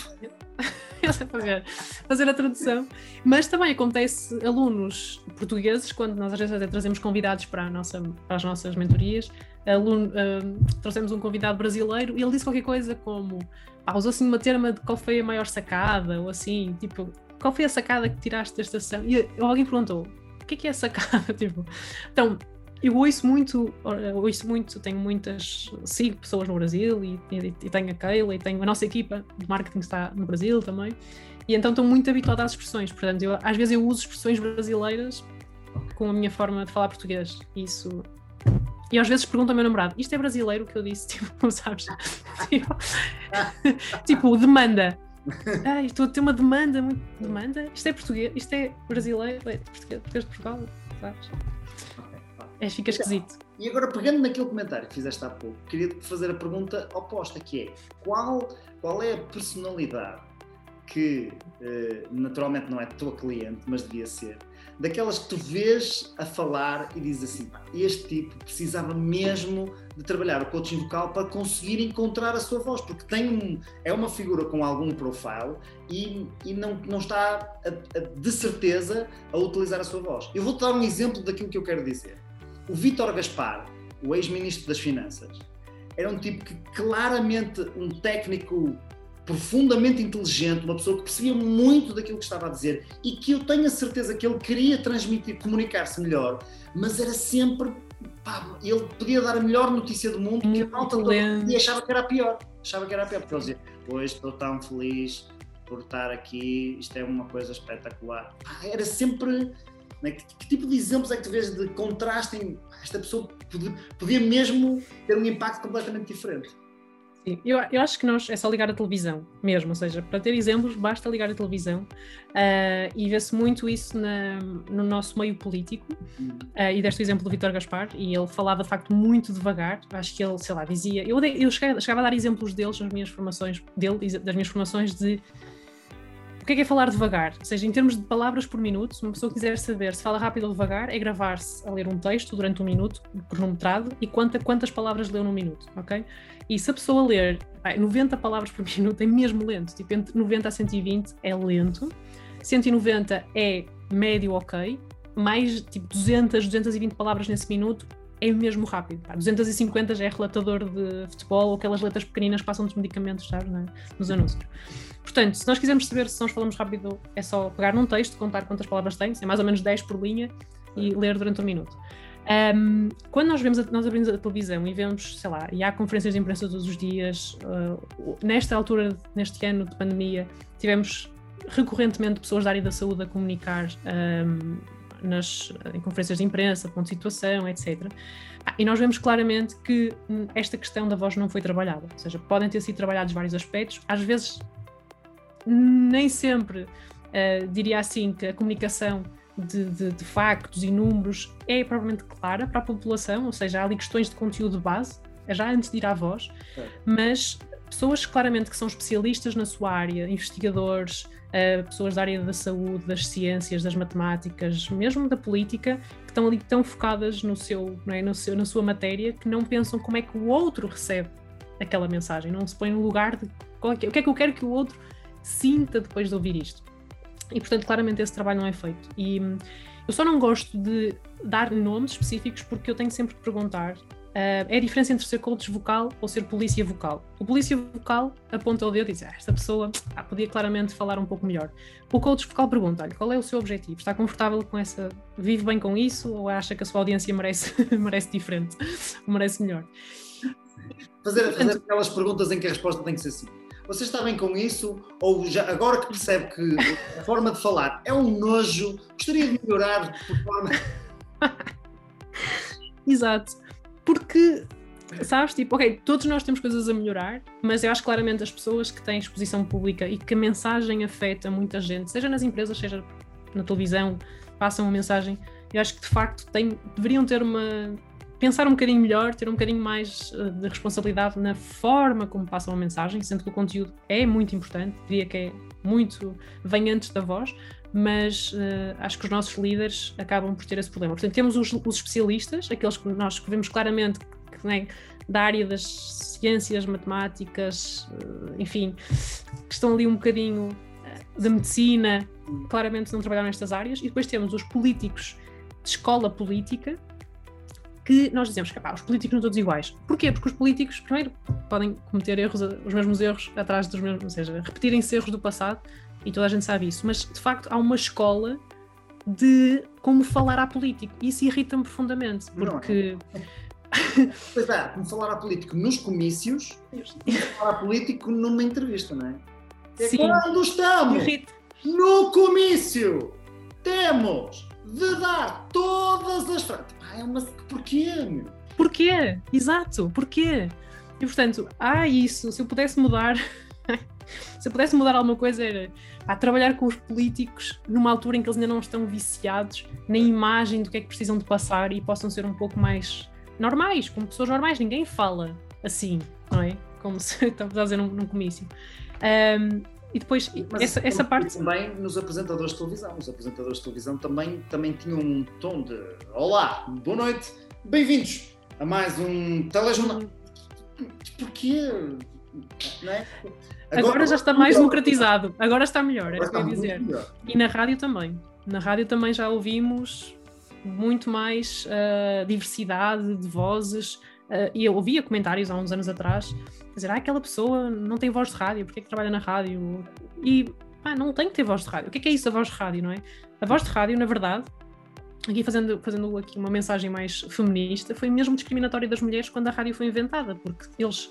fazer, fazer a tradução. Mas também acontece alunos portugueses, quando nós às vezes até trazemos convidados para, nossa, para as nossas mentorias, aluno, uh, trouxemos um convidado brasileiro e ele disse qualquer coisa como ah, usou assim uma terma de qual foi a maior sacada, ou assim, tipo, qual foi a sacada que tiraste desta sessão? E alguém perguntou, o que é que é sacada? tipo, então, eu ouço muito, ouço muito, tenho muitas, sigo pessoas no Brasil e, e, e, tenho a Keila e tenho a nossa equipa de marketing que está no Brasil também, e então estou muito habituada às expressões, portanto, eu, às vezes eu uso expressões brasileiras com a minha forma de falar português, isso e às vezes pergunto ao meu namorado: isto é brasileiro que eu disse? Tipo, sabes? tipo, tipo, demanda. Estou a ter uma demanda muito. Demanda? Isto é português? Isto é brasileiro? É português, português de Portugal? Sabes? É, fica esquisito. E agora, pegando naquele comentário que fizeste há pouco, queria-te fazer a pergunta oposta, que é qual, qual é a personalidade que eh, naturalmente não é tua cliente, mas devia ser, daquelas que tu vês a falar e dizes assim, este tipo precisava mesmo de trabalhar o coaching vocal para conseguir encontrar a sua voz, porque tem um, é uma figura com algum profile e, e não, não está a, a, de certeza a utilizar a sua voz. Eu vou-te dar um exemplo daquilo que eu quero dizer. O Vítor Gaspar, o ex-ministro das Finanças, era um tipo que claramente um técnico profundamente inteligente, uma pessoa que percebia muito daquilo que estava a dizer e que eu tenho a certeza que ele queria transmitir, comunicar-se melhor, mas era sempre. Pá, ele podia dar a melhor notícia do mundo que a malta e achava que era pior. Achava que era pior, porque ele dizia: Hoje estou tão feliz por estar aqui, isto é uma coisa espetacular. Pá, era sempre. Né, que, que, tipo de exemplos é que tu vês de contraste em esta pessoa podia, podia mesmo ter um impacto completamente diferente? Sim, eu, eu acho que nós é só ligar a televisão mesmo, ou seja, para ter exemplos basta ligar a televisão uh, e vê-se muito isso na, no nosso meio político. Uh, e deste o exemplo do Vitor Gaspar e ele falava de facto muito devagar, acho que ele, sei lá, dizia, eu, eu chegava, chegava a dar exemplos deles nas minhas formações, dele, das minhas formações de o que é, que é falar devagar? Ou seja, em termos de palavras por minuto, se uma pessoa quiser saber se fala rápido ou devagar, é gravar-se a ler um texto durante um minuto, cronometrado, e quanta, quantas palavras leu num minuto, ok? E se a pessoa ler 90 palavras por minuto, é mesmo lento, tipo entre 90 a 120 é lento, 190 é médio ok, mais tipo 200, 220 palavras nesse minuto é mesmo rápido. Pá, 250 já é relatador de futebol ou aquelas letras pequeninas que passam dos medicamentos, sabes, né? nos anúncios. Portanto, se nós quisermos saber se nós falamos rápido, é só pegar num texto, contar quantas palavras tem, é mais ou menos 10 por linha e ler durante um minuto. Um, quando nós, vemos a, nós abrimos a televisão e vemos, sei lá, e há conferências de imprensa todos os dias, uh, nesta altura, neste ano de pandemia, tivemos recorrentemente pessoas da área da saúde a comunicar um, nas, em conferências de imprensa, ponto de situação, etc. Ah, e nós vemos claramente que esta questão da voz não foi trabalhada, ou seja, podem ter sido trabalhados vários aspectos, às vezes nem sempre uh, diria assim que a comunicação de, de, de, factos e números é propriamente clara para a população, ou seja, há ali questões de conteúdo base, já antes de ir à voz, é. mas pessoas claramente que são especialistas na sua área, investigadores, uh, pessoas da área da saúde, das ciências, das matemáticas, mesmo da política, que estão ali tão focadas no seu, é, no seu, na sua matéria, que não pensam como é que o outro recebe aquela mensagem, não se põe no lugar de é, o que é que eu quero que o outro sinta depois de ouvir isto. E portanto, claramente esse trabalho não é feito. E hum, eu só não gosto de dar nomes específicos porque eu tenho sempre que perguntar é a diferença entre ser coach vocal ou ser polícia vocal. O polícia vocal aponta o dedo e diz: ah, esta pessoa ah, podia claramente falar um pouco melhor. O coach vocal pergunta-lhe qual é o seu objetivo? Está confortável com essa? Vive bem com isso ou acha que a sua audiência merece, merece diferente? merece melhor? Fazer, fazer aquelas perguntas em que a resposta tem que ser sim. Você está bem com isso? Ou já, agora que percebe que a forma de falar é um nojo, gostaria de melhorar por forma. Exato. Porque, sabes, tipo, ok, todos nós temos coisas a melhorar, mas eu acho claramente as pessoas que têm exposição pública e que a mensagem afeta muita gente, seja nas empresas, seja na televisão, passam uma mensagem, eu acho que de facto tem, deveriam ter uma pensar um bocadinho melhor, ter um bocadinho mais uh, de responsabilidade na forma como passam a mensagem, sendo que o conteúdo é muito importante, diria que é muito, vem antes da voz, mas uh, acho que os nossos líderes acabam por ter esse problema. Portanto, temos os, os especialistas, aqueles que nós vemos claramente que, né, da área das ciências, matemáticas, uh, enfim, que estão ali um bocadinho da medicina, claramente não trabalham nestas áreas, e depois temos os políticos de escola política, que nós dizemos que os políticos não são todos iguais. Porquê? Porque os políticos, primeiro, podem cometer erros, os mesmos erros atrás dos mesmos, ou seja, repetirem-se erros do passado, e toda a gente sabe isso, mas de facto há uma escola de como falar a político. E isso irrita-me profundamente, porque. Pois é, como falar a político nos comícios e falar a político numa entrevista, não é? é Sim. Quando estamos no comício, temos de dar todas as frases. É uma... Porquê, meu? Porquê? Exato, porquê? E portanto, há isso. Se eu pudesse mudar, se eu pudesse mudar alguma coisa, era a trabalhar com os políticos numa altura em que eles ainda não estão viciados na imagem do que é que precisam de passar e possam ser um pouco mais normais, como pessoas normais. Ninguém fala assim, não é? Como se estamos a dizer num, num comício. Um, e depois, Mas essa, essa parte. Também nos apresentadores de televisão. Os apresentadores de televisão também, também tinham um tom de: Olá, boa noite, bem-vindos a mais um telejornal. Porquê? É? Agora, agora, já está mais democratizado, agora está melhor, era o que eu ia dizer. E na rádio também. Na rádio também já ouvimos muito mais uh, diversidade de vozes. Uh, e eu ouvia comentários há uns anos atrás dizer: ah, aquela pessoa não tem voz de rádio, porque é que trabalha na rádio? E pá, não tem que ter voz de rádio. O que é que é isso, a voz de rádio, não é? A voz de rádio, na verdade, aqui fazendo, fazendo aqui uma mensagem mais feminista, foi mesmo discriminatória das mulheres quando a rádio foi inventada, porque eles,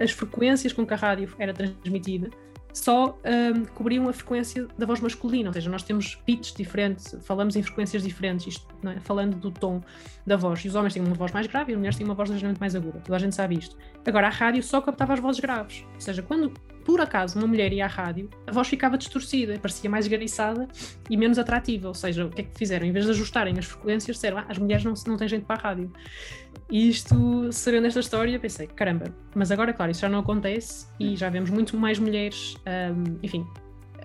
as frequências com que a rádio era transmitida só um, cobriam a frequência da voz masculina, ou seja, nós temos pitches diferentes, falamos em frequências diferentes, isto, é? falando do tom da voz. E os homens têm uma voz mais grave e as mulheres têm uma voz ligeiramente mais aguda. Toda a gente sabe isto. Agora, a rádio só captava as vozes graves, ou seja, quando por acaso uma mulher ia à rádio, a voz ficava distorcida, parecia mais esganiçada e menos atrativa. Ou seja, o que é que fizeram? Em vez de ajustarem as frequências, disseram, ah, as mulheres não, não têm gente para a rádio. E isto, sabendo esta história, pensei, caramba, mas agora, claro, isso já não acontece e já vemos muito mais mulheres, um, enfim,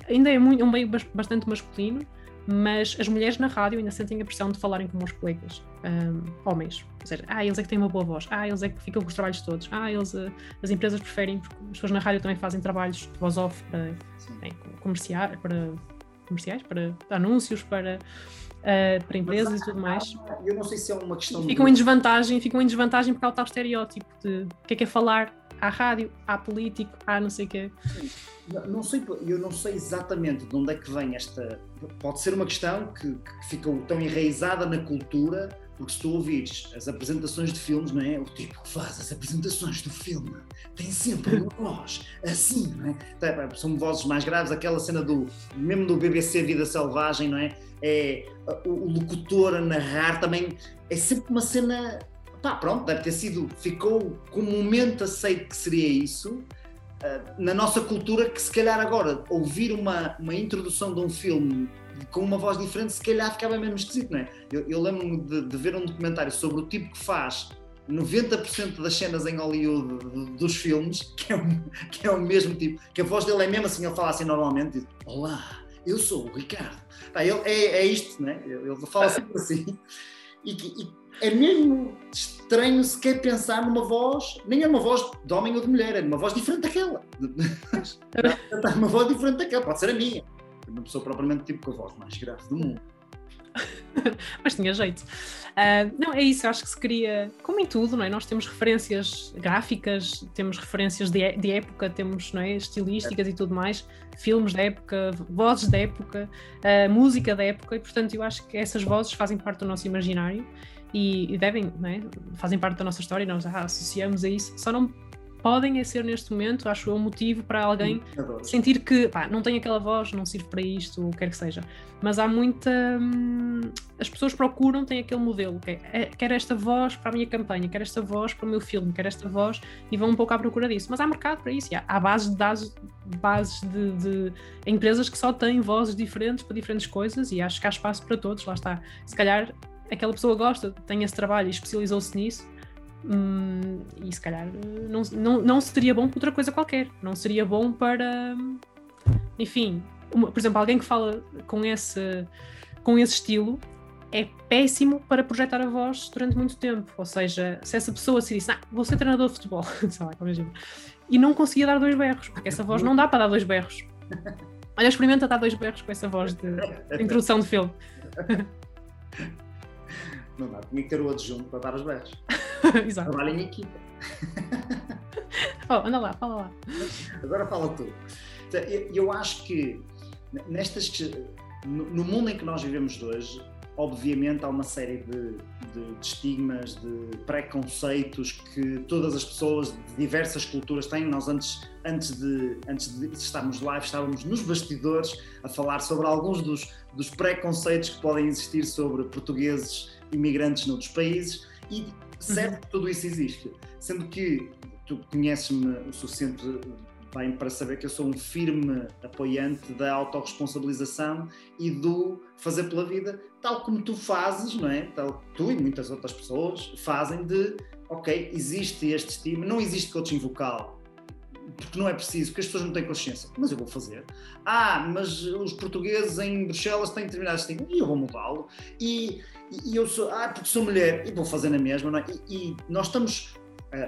ainda é muito, um meio bastante masculino, mas as mulheres na rádio ainda sentem a pressão de falarem como os colegas um, homens. Ou seja, ah, eles é que têm uma boa voz, ah, eles é que ficam com os trabalhos todos, ah, eles, uh, as empresas preferem, porque as pessoas na rádio também fazem trabalhos de voz off para, bem, comerciar, para comerciais, para anúncios, para, uh, para empresas Mas, e tudo mais. Eu não sei se é uma questão. Ficam de... em desvantagem, ficam em desvantagem porque há o tal estereótipo de o que é que é falar à rádio, à político, à não sei o quê. Não sei, eu não sei exatamente de onde é que vem esta. Pode ser uma questão que, que ficou tão enraizada na cultura, porque se tu ouvires as apresentações de filmes, não é? O tipo que faz as apresentações do filme tem sempre uma voz assim, não é? Tá, são vozes mais graves, aquela cena do, mesmo do BBC Vida Selvagem, não é? É o locutor a narrar também, é sempre uma cena pá, pronto, deve ter sido, ficou comumente aceito que seria isso, uh, na nossa cultura, que se calhar agora ouvir uma, uma introdução de um filme com uma voz diferente, se calhar ficava mesmo esquisito, não é? Eu, eu lembro-me de, de, ver um documentário sobre o tipo que faz 90% das cenas em Hollywood dos filmes, que é, o, que é o mesmo tipo, que a voz dele é mesmo assim, ele fala assim normalmente, Olá, eu sou o Ricardo. Pá, ele, é, é isto, né? Ele fala sempre assim. E, e é mesmo estranho sequer pensar numa voz, nem é uma voz de homem ou de mulher, é uma voz diferente daquela. uma voz diferente daquela, pode ser a minha. Uma pessoa propriamente tipo com a voz mais grave do mundo. Mas tinha jeito. Uh, não, é isso, eu acho que se queria, como em tudo, não é? Nós temos referências gráficas, temos referências de, de época, temos não é? estilísticas é. e tudo mais, filmes da época, vozes da época, uh, música da época, e portanto eu acho que essas vozes fazem parte do nosso imaginário e, e devem, né, fazem parte da nossa história, nós associamos a isso, só não podem ser neste momento, acho eu, um motivo para alguém sentir que pá, não tem aquela voz, não sirve para isto, ou quer que seja. Mas há muita. Hum, as pessoas procuram, têm aquele modelo, que é, é, quero esta voz para a minha campanha, quero esta voz para o meu filme, quero esta voz, e vão um pouco à procura disso. Mas há mercado para isso, há, há bases de dados, bases de, de empresas que só têm vozes diferentes para diferentes coisas, e acho que há espaço para todos, lá está. Se calhar aquela pessoa gosta, tem esse trabalho e especializou-se nisso, hum, e se calhar não, não, não seria bom para outra coisa qualquer, não seria bom para, enfim, uma, por exemplo, alguém que fala com esse, com esse estilo é péssimo para projetar a voz durante muito tempo. Ou seja, se essa pessoa se disse, ah, vou ser treinador de futebol, sei lá, imagina, e não conseguia dar dois berros, porque essa voz não dá para dar dois berros. Olha, experimenta dar dois berros com essa voz de, de introdução de filme. Não dá, tinha que ter o adjunto para dar os berros. Exato. Trabalho em equipa. oh, anda lá, fala lá. Agora fala tu. Então, eu acho que nestas no mundo em que nós vivemos hoje, obviamente há uma série de, de, de, estigmas, de preconceitos que todas as pessoas de diversas culturas têm. Nós antes, antes, de, antes de estarmos live estávamos nos bastidores a falar sobre alguns dos, dos preconceitos que podem existir sobre portugueses imigrantes noutros países e certo uhum. que tudo isso existe, sendo que tu conheces-me o suficiente bem para saber que eu sou um firme apoiante da autorresponsabilização e do fazer pela vida, tal como tu fazes, não é? Tal tu e muitas outras pessoas fazem de, ok, existe este estímulo, não existe coaching vocal, porque não é preciso, porque as pessoas não têm consciência, mas eu vou fazer. Ah, mas os portugueses em Bruxelas têm determinados estigmas, e eu vou mudá-lo. E, e, eu sou, ah, porque sou mulher, e vou fazer na mesma, não é? e, e nós estamos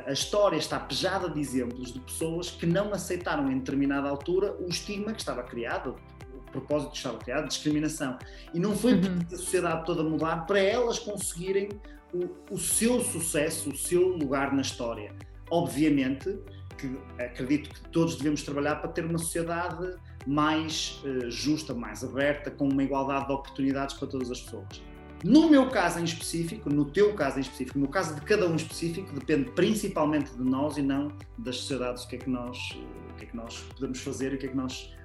a história está pejada de exemplos de pessoas que não aceitaram em determinada altura o estigma que estava criado, o propósito que estava criado, discriminação. E não foi uhum. a sociedade toda mudar para elas conseguirem o, o seu sucesso, o seu lugar na história. Obviamente que acredito que todos devemos trabalhar para ter uma sociedade mais uh, justa, mais aberta, com uma igualdade de oportunidades para todas as pessoas. No meu caso em específico, no teu caso em específico, no caso de cada um específico, depende principalmente de nós e não das sociedades, o que é que nós, o que é que nós podemos fazer o que é que nós,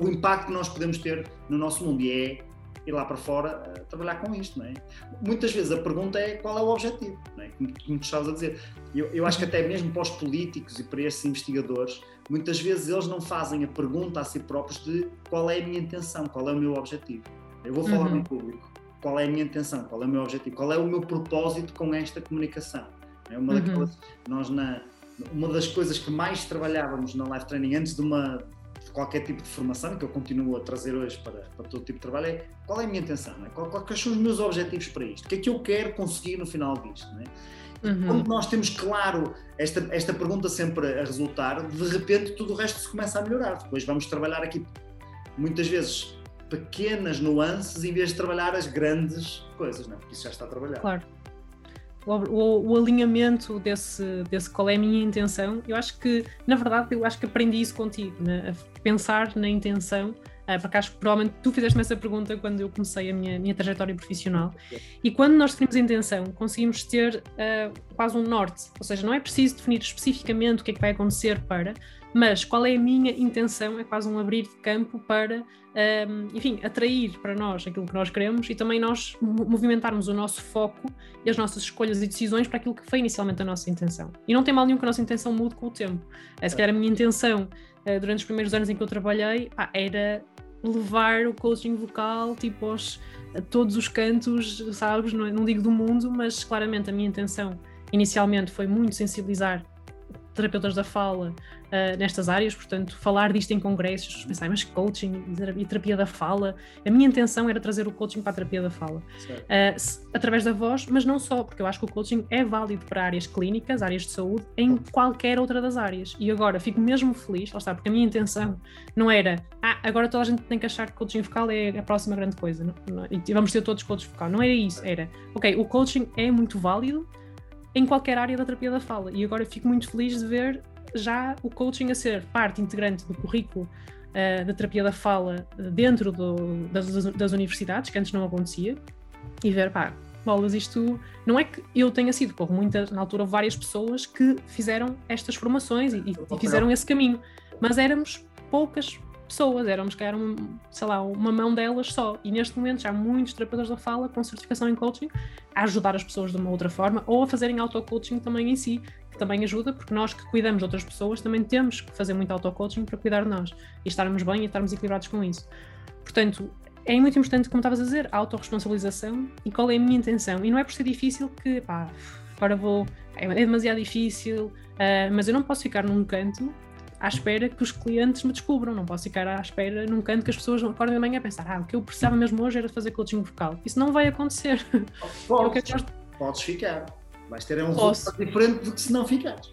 o impacto que nós podemos ter no nosso mundo. E é ir lá para fora a trabalhar com isto, não é? Muitas vezes a pergunta é qual é o objetivo, não é? Como, como tu estavas a dizer. Eu, eu acho que até mesmo para os políticos e para estes investigadores, muitas vezes eles não fazem a pergunta a si próprios de qual é a minha intenção, qual é o meu objetivo. Eu vou falar uhum. em público qual é a minha intenção, qual é o meu objetivo, qual é o meu propósito com esta comunicação. É uma, uhum. nós na, uma das coisas que mais trabalhávamos na live training antes de uma qualquer tipo de formação que eu continuo a trazer hoje para, para todo tipo de trabalho é qual é a minha intenção, é? qual, quais são os meus objetivos para isto, o que é que eu quero conseguir no final disto. É? Uhum. Quando nós temos claro esta, esta pergunta sempre a resultar, de repente tudo o resto se começa a melhorar. Depois vamos trabalhar aqui muitas vezes pequenas nuances em vez de trabalhar as grandes coisas, não é? porque isso já está trabalhado. Claro. O, o, o, alinhamento desse, desse qual é a minha intenção, eu acho que, na verdade, eu acho que aprendi isso contigo, né? pensar na intenção, uh, porque acho que provavelmente tu fizeste-me essa pergunta quando eu comecei a minha, minha trajetória profissional. E quando nós definimos a intenção, conseguimos ter uh, quase um norte, ou seja, não é preciso definir especificamente o que é que vai acontecer para, mas qual é a minha intenção? É quase um abrir de campo para, um, enfim, atrair para nós aquilo que nós queremos e também nós movimentarmos o nosso foco e as nossas escolhas e decisões para aquilo que foi inicialmente a nossa intenção. E não tem mal nenhum que a nossa intenção mude com o tempo. É, se calhar a minha intenção uh, durante os primeiros anos em que eu trabalhei ah, era levar o coaching vocal tipo aos, a todos os cantos, sabes? Não, não digo do mundo, mas claramente a minha intenção inicialmente foi muito sensibilizar terapeutas da fala uh, nestas áreas, portanto, falar disto em congressos, pensar, mas coaching e terapia da fala, a minha intenção era trazer o coaching para a terapia da fala, uh, através da voz, mas não só, porque eu acho que o coaching é válido para áreas clínicas, áreas de saúde, em qualquer outra das áreas. E agora fico mesmo feliz, lá está, porque a minha intenção não era, ah, agora toda a gente tem que achar que coaching vocal é a próxima grande coisa, não, não, e vamos ter todos coaching vocal. Não era isso, era, ok, o coaching é muito válido, em qualquer área da terapia da fala. E agora fico muito feliz de ver já o coaching a ser parte integrante do currículo uh, da terapia da fala uh, dentro do, das, das, universidades, que antes não acontecia, e ver, pá, bolas, isto não é que eu tenha sido, houve muitas, na altura, várias pessoas que fizeram estas formações e, e fizeram esse caminho, mas éramos poucas pessoas, éramos que eram, sei lá, uma mão delas só. E neste momento já há muitos terapeutas da fala com certificação em coaching a ajudar as pessoas de uma outra forma ou a fazerem auto-coaching também em si, que também ajuda, porque nós que cuidamos de outras pessoas também temos que fazer muito auto-coaching para cuidar de nós e estarmos bem e estarmos equilibrados com isso. Portanto, é muito importante, como estavas a dizer, a autorresponsabilização e qual é a minha intenção. E não é por ser difícil que, pá, agora vou. É demasiado difícil, uh, mas eu não posso ficar num canto à espera que os clientes me descubram. Não posso ficar à espera num canto que as pessoas acordem de manhã a pensar ah, o que eu precisava mesmo hoje era fazer coaching vocal. Isso não vai acontecer. Podes, é podes ficar. Vais ter um resultado diferente do que se não ficares.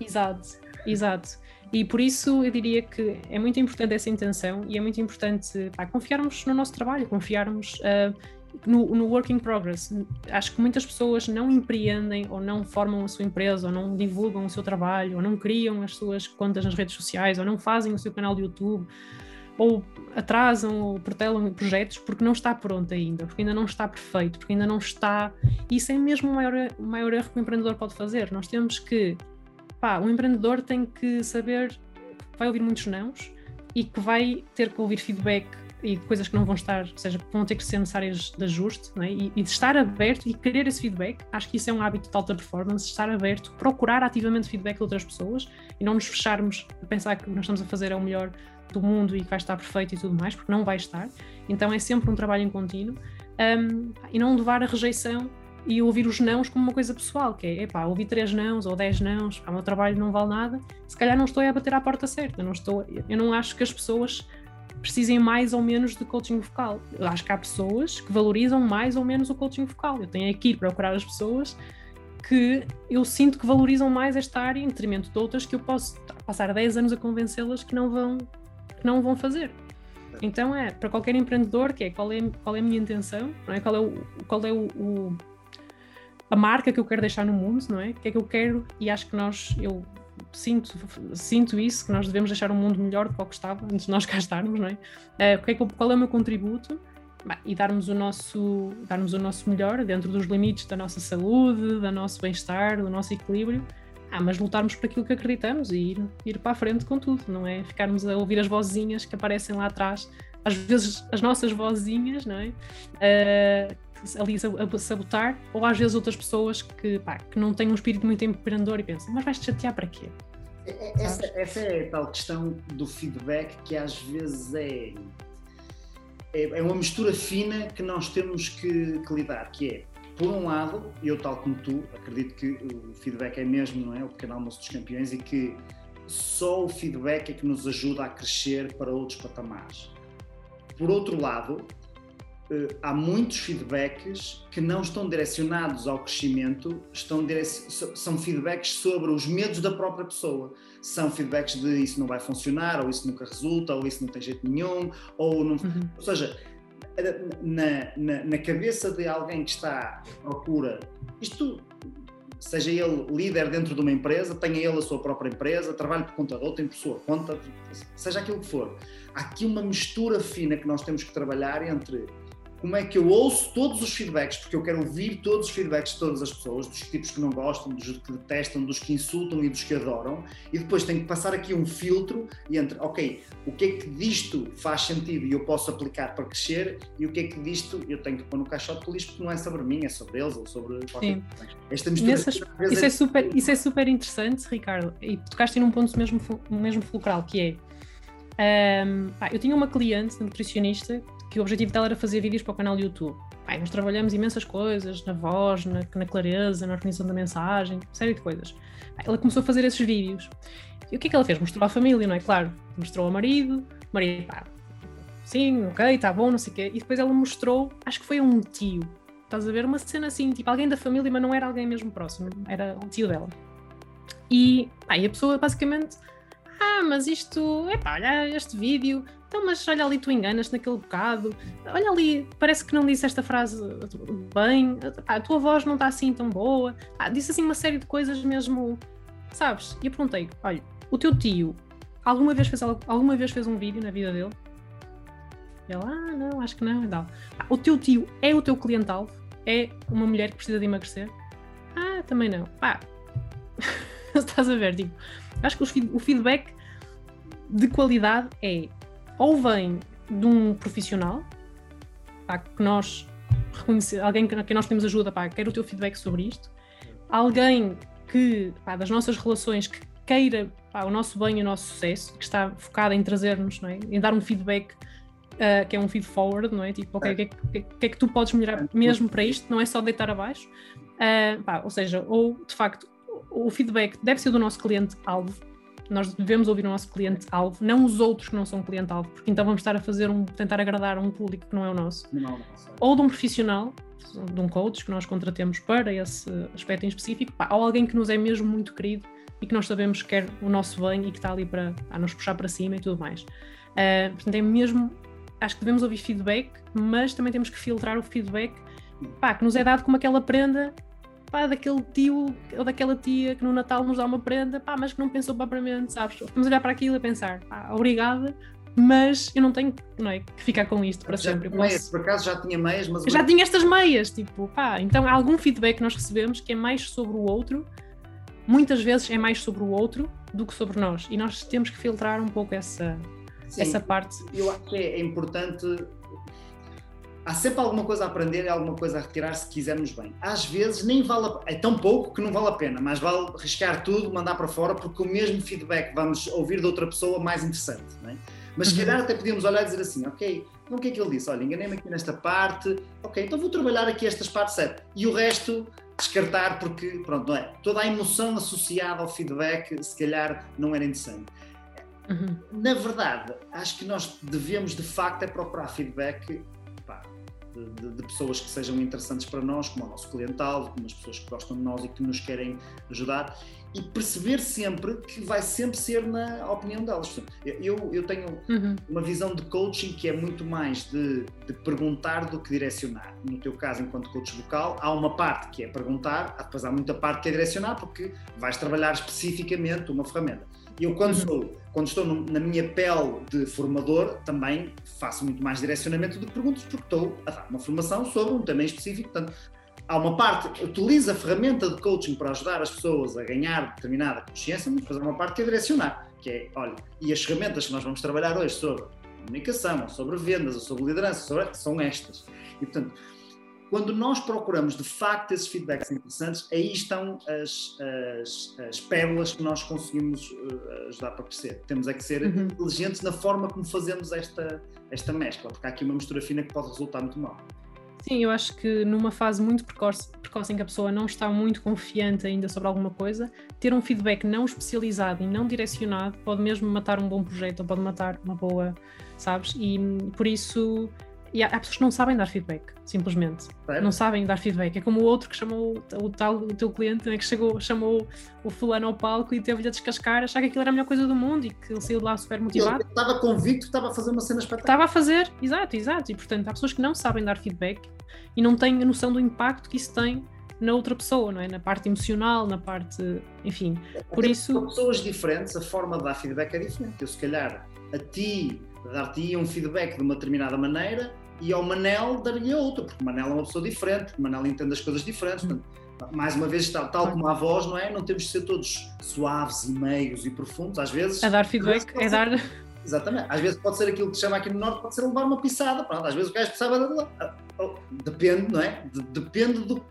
Exato, exato. E por isso eu diria que é muito importante essa intenção e é muito importante pá, confiarmos no nosso trabalho, confiarmos uh, no, no work in progress. Acho que muitas pessoas não empreendem ou não formam a sua empresa ou não divulgam o seu trabalho ou não criam as suas contas nas redes sociais ou não fazem o seu canal de YouTube ou atrasam ou protelam projetos porque não está pronto ainda, porque ainda não está perfeito, porque ainda não está. Isso é mesmo o maior, o maior erro que o empreendedor pode fazer. Nós temos que. Pá, o empreendedor tem que saber que vai ouvir muitos nãos e que vai ter que ouvir feedback e coisas que não vão estar, ou seja, vão ter que ser necessárias de ajuste, é? e, e, de estar aberto e querer esse feedback, acho que isso é um hábito de alta performance, estar aberto, procurar ativamente feedback de outras pessoas e não nos fecharmos a pensar que nós estamos a fazer é o melhor do mundo e que vai estar perfeito e tudo mais, porque não vai estar. Então é sempre um trabalho em contínuo um, e não levar a rejeição e ouvir os nãos como uma coisa pessoal, que é, epá, ouvi três nãos ou dez nãos, o meu trabalho não vale nada, se calhar não estou a bater à porta certa, não estou, eu não acho que as pessoas precisem mais ou menos de coaching vocal. Eu acho que há pessoas que valorizam mais ou menos o coaching vocal. Eu tenho aqui procurar as pessoas que eu sinto que valorizam mais esta área em detrimento de outras que eu posso passar 10 anos a convencê-las que não vão que não vão fazer. Então é para qualquer empreendedor que é qual é qual é a minha intenção, não é? Qual é o qual é o, o a marca que eu quero deixar no mundo, não é? O que é que eu quero e acho que nós eu sinto, sinto isso, que nós devemos deixar um mundo melhor do que o que estava antes de nós cá estarmos, não é? Uh, qual é o meu contributo? Bah, e darmos o, nosso, darmos o nosso melhor dentro dos limites da nossa saúde, do nosso bem-estar, do nosso equilíbrio, ah, mas lutarmos por aquilo que acreditamos e ir, ir para a frente com tudo, não é? Ficarmos a ouvir as vozinhas que aparecem lá atrás, às vezes as nossas vozinhas, não é? Uh, ali a sabotar, ou às vezes outras pessoas que, pá, que não têm um espírito muito empreendedor e pensam, mas vais-te chatear para quê? É, é, essa, essa, é a tal questão do feedback que às vezes é, é, é uma mistura fina que nós temos que, que, lidar, que é, por um lado, eu tal como tu, acredito que o feedback é mesmo, não é, o pequeno almoço dos campeões e que só o feedback é que nos ajuda a crescer para outros patamares. Por outro lado, há muitos feedbacks que não estão direcionados ao crescimento, estão são feedbacks sobre os medos da própria pessoa. São feedbacks de isso não vai funcionar, ou isso nunca resulta, ou isso não tem jeito nenhum, ou não. Uhum. Ou seja, na, na, na, cabeça de alguém que está à procura, isto, seja ele líder dentro de uma empresa, tenha ele a sua própria empresa, trabalhe por conta de outra, por sua conta, seja aquilo que for. Há aqui uma mistura fina que nós temos que trabalhar entre como é que eu ouço todos os feedbacks, porque eu quero ouvir todos os feedbacks de todas as pessoas, dos tipos que não gostam, dos que detestam, dos que insultam e dos que adoram, e depois tenho que passar aqui um filtro entre, ok, o que é que disto faz sentido e eu posso aplicar para crescer, e o que é que disto eu tenho que pôr no caixote de lixo porque não é sobre mim, é sobre eles ou sobre qualquer Sim. Esta mistura Nessas, isso, é, é super, isso é super interessante, Ricardo, e tocaste num ponto mesmo, mesmo fulcral, que é um, pá, eu tinha uma cliente, nutricionista, que o objetivo dela era fazer vídeos para o canal do YouTube. Pai, nós trabalhamos imensas coisas, na voz, na, na clareza, na organização da mensagem, série de coisas. Ela começou a fazer esses vídeos. E o que é que ela fez? Mostrou à família, não é? Claro, mostrou ao marido, o marido, pá, sim, ok, está bom, não sei o quê. E depois ela mostrou, acho que foi a um tio. Estás a ver? Uma cena assim, tipo alguém da família, mas não era alguém mesmo próximo, era o tio dela. E, pá, e a pessoa basicamente, ah, mas isto, epá, olha este vídeo, então, mas olha ali, tu enganas naquele bocado. Olha ali, parece que não disse esta frase bem. a tua voz não está assim tão boa. Ah, disse assim uma série de coisas mesmo, sabes? E eu perguntei: olha, o teu tio alguma vez fez, alguma vez fez um vídeo na vida dele? E ele, ah, não, acho que não. Ah, o teu tio é o teu cliente-alvo? É uma mulher que precisa de emagrecer? Ah, também não. Pá, estás a ver? Tipo, acho que o feedback de qualidade é ou vem de um profissional, pá, que nós reconhecer, alguém que, que nós temos ajuda, pá, quero o teu feedback sobre isto, alguém que, pá, das nossas relações, que queira pá, o nosso bem e o nosso sucesso, que está focado em trazer-nos, é? em dar um feedback uh, que é um feed forward, não é? Tipo, ok, o que, é que, que, é que tu podes melhorar mesmo para isto? Não é só deitar abaixo. Uh, pá, ou seja, ou de facto, o feedback deve ser do nosso cliente-alvo, nós devemos ouvir o nosso cliente-alvo, não os outros que não são cliente-alvo, porque então vamos estar a fazer um, tentar agradar a um público que não é o nosso. Não, não, é. ou de um profissional, de um coach que nós contratemos para esse aspecto em específico, pá, ou alguém que nos é mesmo muito querido e que nós sabemos que quer o nosso bem e que está ali para a nos puxar para cima e tudo mais. Uh, portanto, é mesmo, acho que devemos ouvir feedback, mas também temos que filtrar o feedback pá, que nos é dado como aquela prenda pá, daquele tio ou daquela tia que no Natal nos dá uma prenda, pá, mas que não pensou propriamente, sabes? Vamos olhar para aquilo e pensar, pá, obrigada, mas eu não tenho não é, que ficar com isto para já sempre. Meias, por acaso já tinha meias, mas. Já tinha estas meias, tipo, pá, então há algum feedback que nós recebemos que é mais sobre o outro, muitas vezes é mais sobre o outro do que sobre nós, e nós temos que filtrar um pouco essa, Sim, essa parte. Eu acho que é importante há sempre alguma coisa a aprender e alguma coisa a retirar se quisermos bem. Às vezes nem vale a, é tão pouco que não vale a pena, mas vale arriscar tudo, mandar para fora, porque o mesmo feedback vamos ouvir de outra pessoa mais interessante. É? Mas se uhum. calhar até podíamos olhar e dizer assim, ok, então o que é que ele disse? Olha, enganei-me aqui nesta parte, ok, então vou trabalhar aqui estas partes certas. E o resto descartar porque, pronto, não é? Toda a emoção associada ao feedback se calhar não era interessante. Uhum. Na verdade, acho que nós devemos de facto é procurar feedback de, de, pessoas que sejam interessantes para nós, como o nosso cliental, como as pessoas que gostam de nós e que nos querem ajudar, e perceber sempre que vai sempre ser na opinião delas. Eu, eu tenho uhum. uma visão de coaching que é muito mais de, de, perguntar do que direcionar. No teu caso, enquanto coach vocal, há uma parte que é perguntar, depois há muita parte que é direcionar, porque vais trabalhar especificamente uma ferramenta. Eu, quando, uhum. sou, quando estou no, na minha pele de formador, também faço muito mais direcionamento que perguntas, porque estou a dar uma formação sobre um tema específico. Portanto, há uma parte, utiliza a ferramenta de coaching para ajudar as pessoas a ganhar determinada consciência, mas depois há uma parte que é direcionar, que é, olha, e as ferramentas que nós vamos trabalhar hoje sobre comunicação, sobre vendas, sobre liderança, sobre, são estas. E, portanto, quando nós procuramos de facto esses feedbacks interessantes, aí estão as, as, as pérolas que nós conseguimos uh, ajudar para crescer. Temos é que ser uhum. inteligentes na forma como fazemos esta, esta mescla, porque há aqui uma mistura fina que pode resultar muito mal. Sim, eu acho que numa fase muito precoce, precoce em que a pessoa não está muito confiante ainda sobre alguma coisa, ter um feedback não especializado e não direcionado pode mesmo matar um bom projeto ou pode matar uma boa, sabes? E por isso e há, há, pessoas que não sabem dar feedback, simplesmente. Não sabem dar feedback. É como o outro que chamou o tal o teu cliente, né, que chegou, chamou o fulano ao palco e teve-lhe a descascar, achar que aquilo era a melhor coisa do mundo e que ele saiu de lá super motivado. Ele estava convicto que estava a fazer uma cena espetacular. Estava a fazer, exato, exato. E portanto, há pessoas que não sabem dar feedback e não têm a noção do impacto que isso tem na outra pessoa, não é? Na parte emocional, na parte, enfim. Por isso. Para pessoas diferentes, a forma de dar feedback é diferente. Eu, se calhar, a ti dar-te um feedback de uma determinada maneira e ao Manel dar-lhe outro, porque o Manel é uma pessoa diferente, o Manel entende as coisas diferentes. Portanto, mais uma vez, tal, tal como a voz, não é? Não temos de ser todos suaves e meios e profundos, às vezes. A dar feedback, é dar. Exatamente. Às vezes pode ser aquilo que se chama aqui no Norte, pode ser levar uma pisada. Pronto, às vezes o gajo precisava. De... Depende, não é? Depende do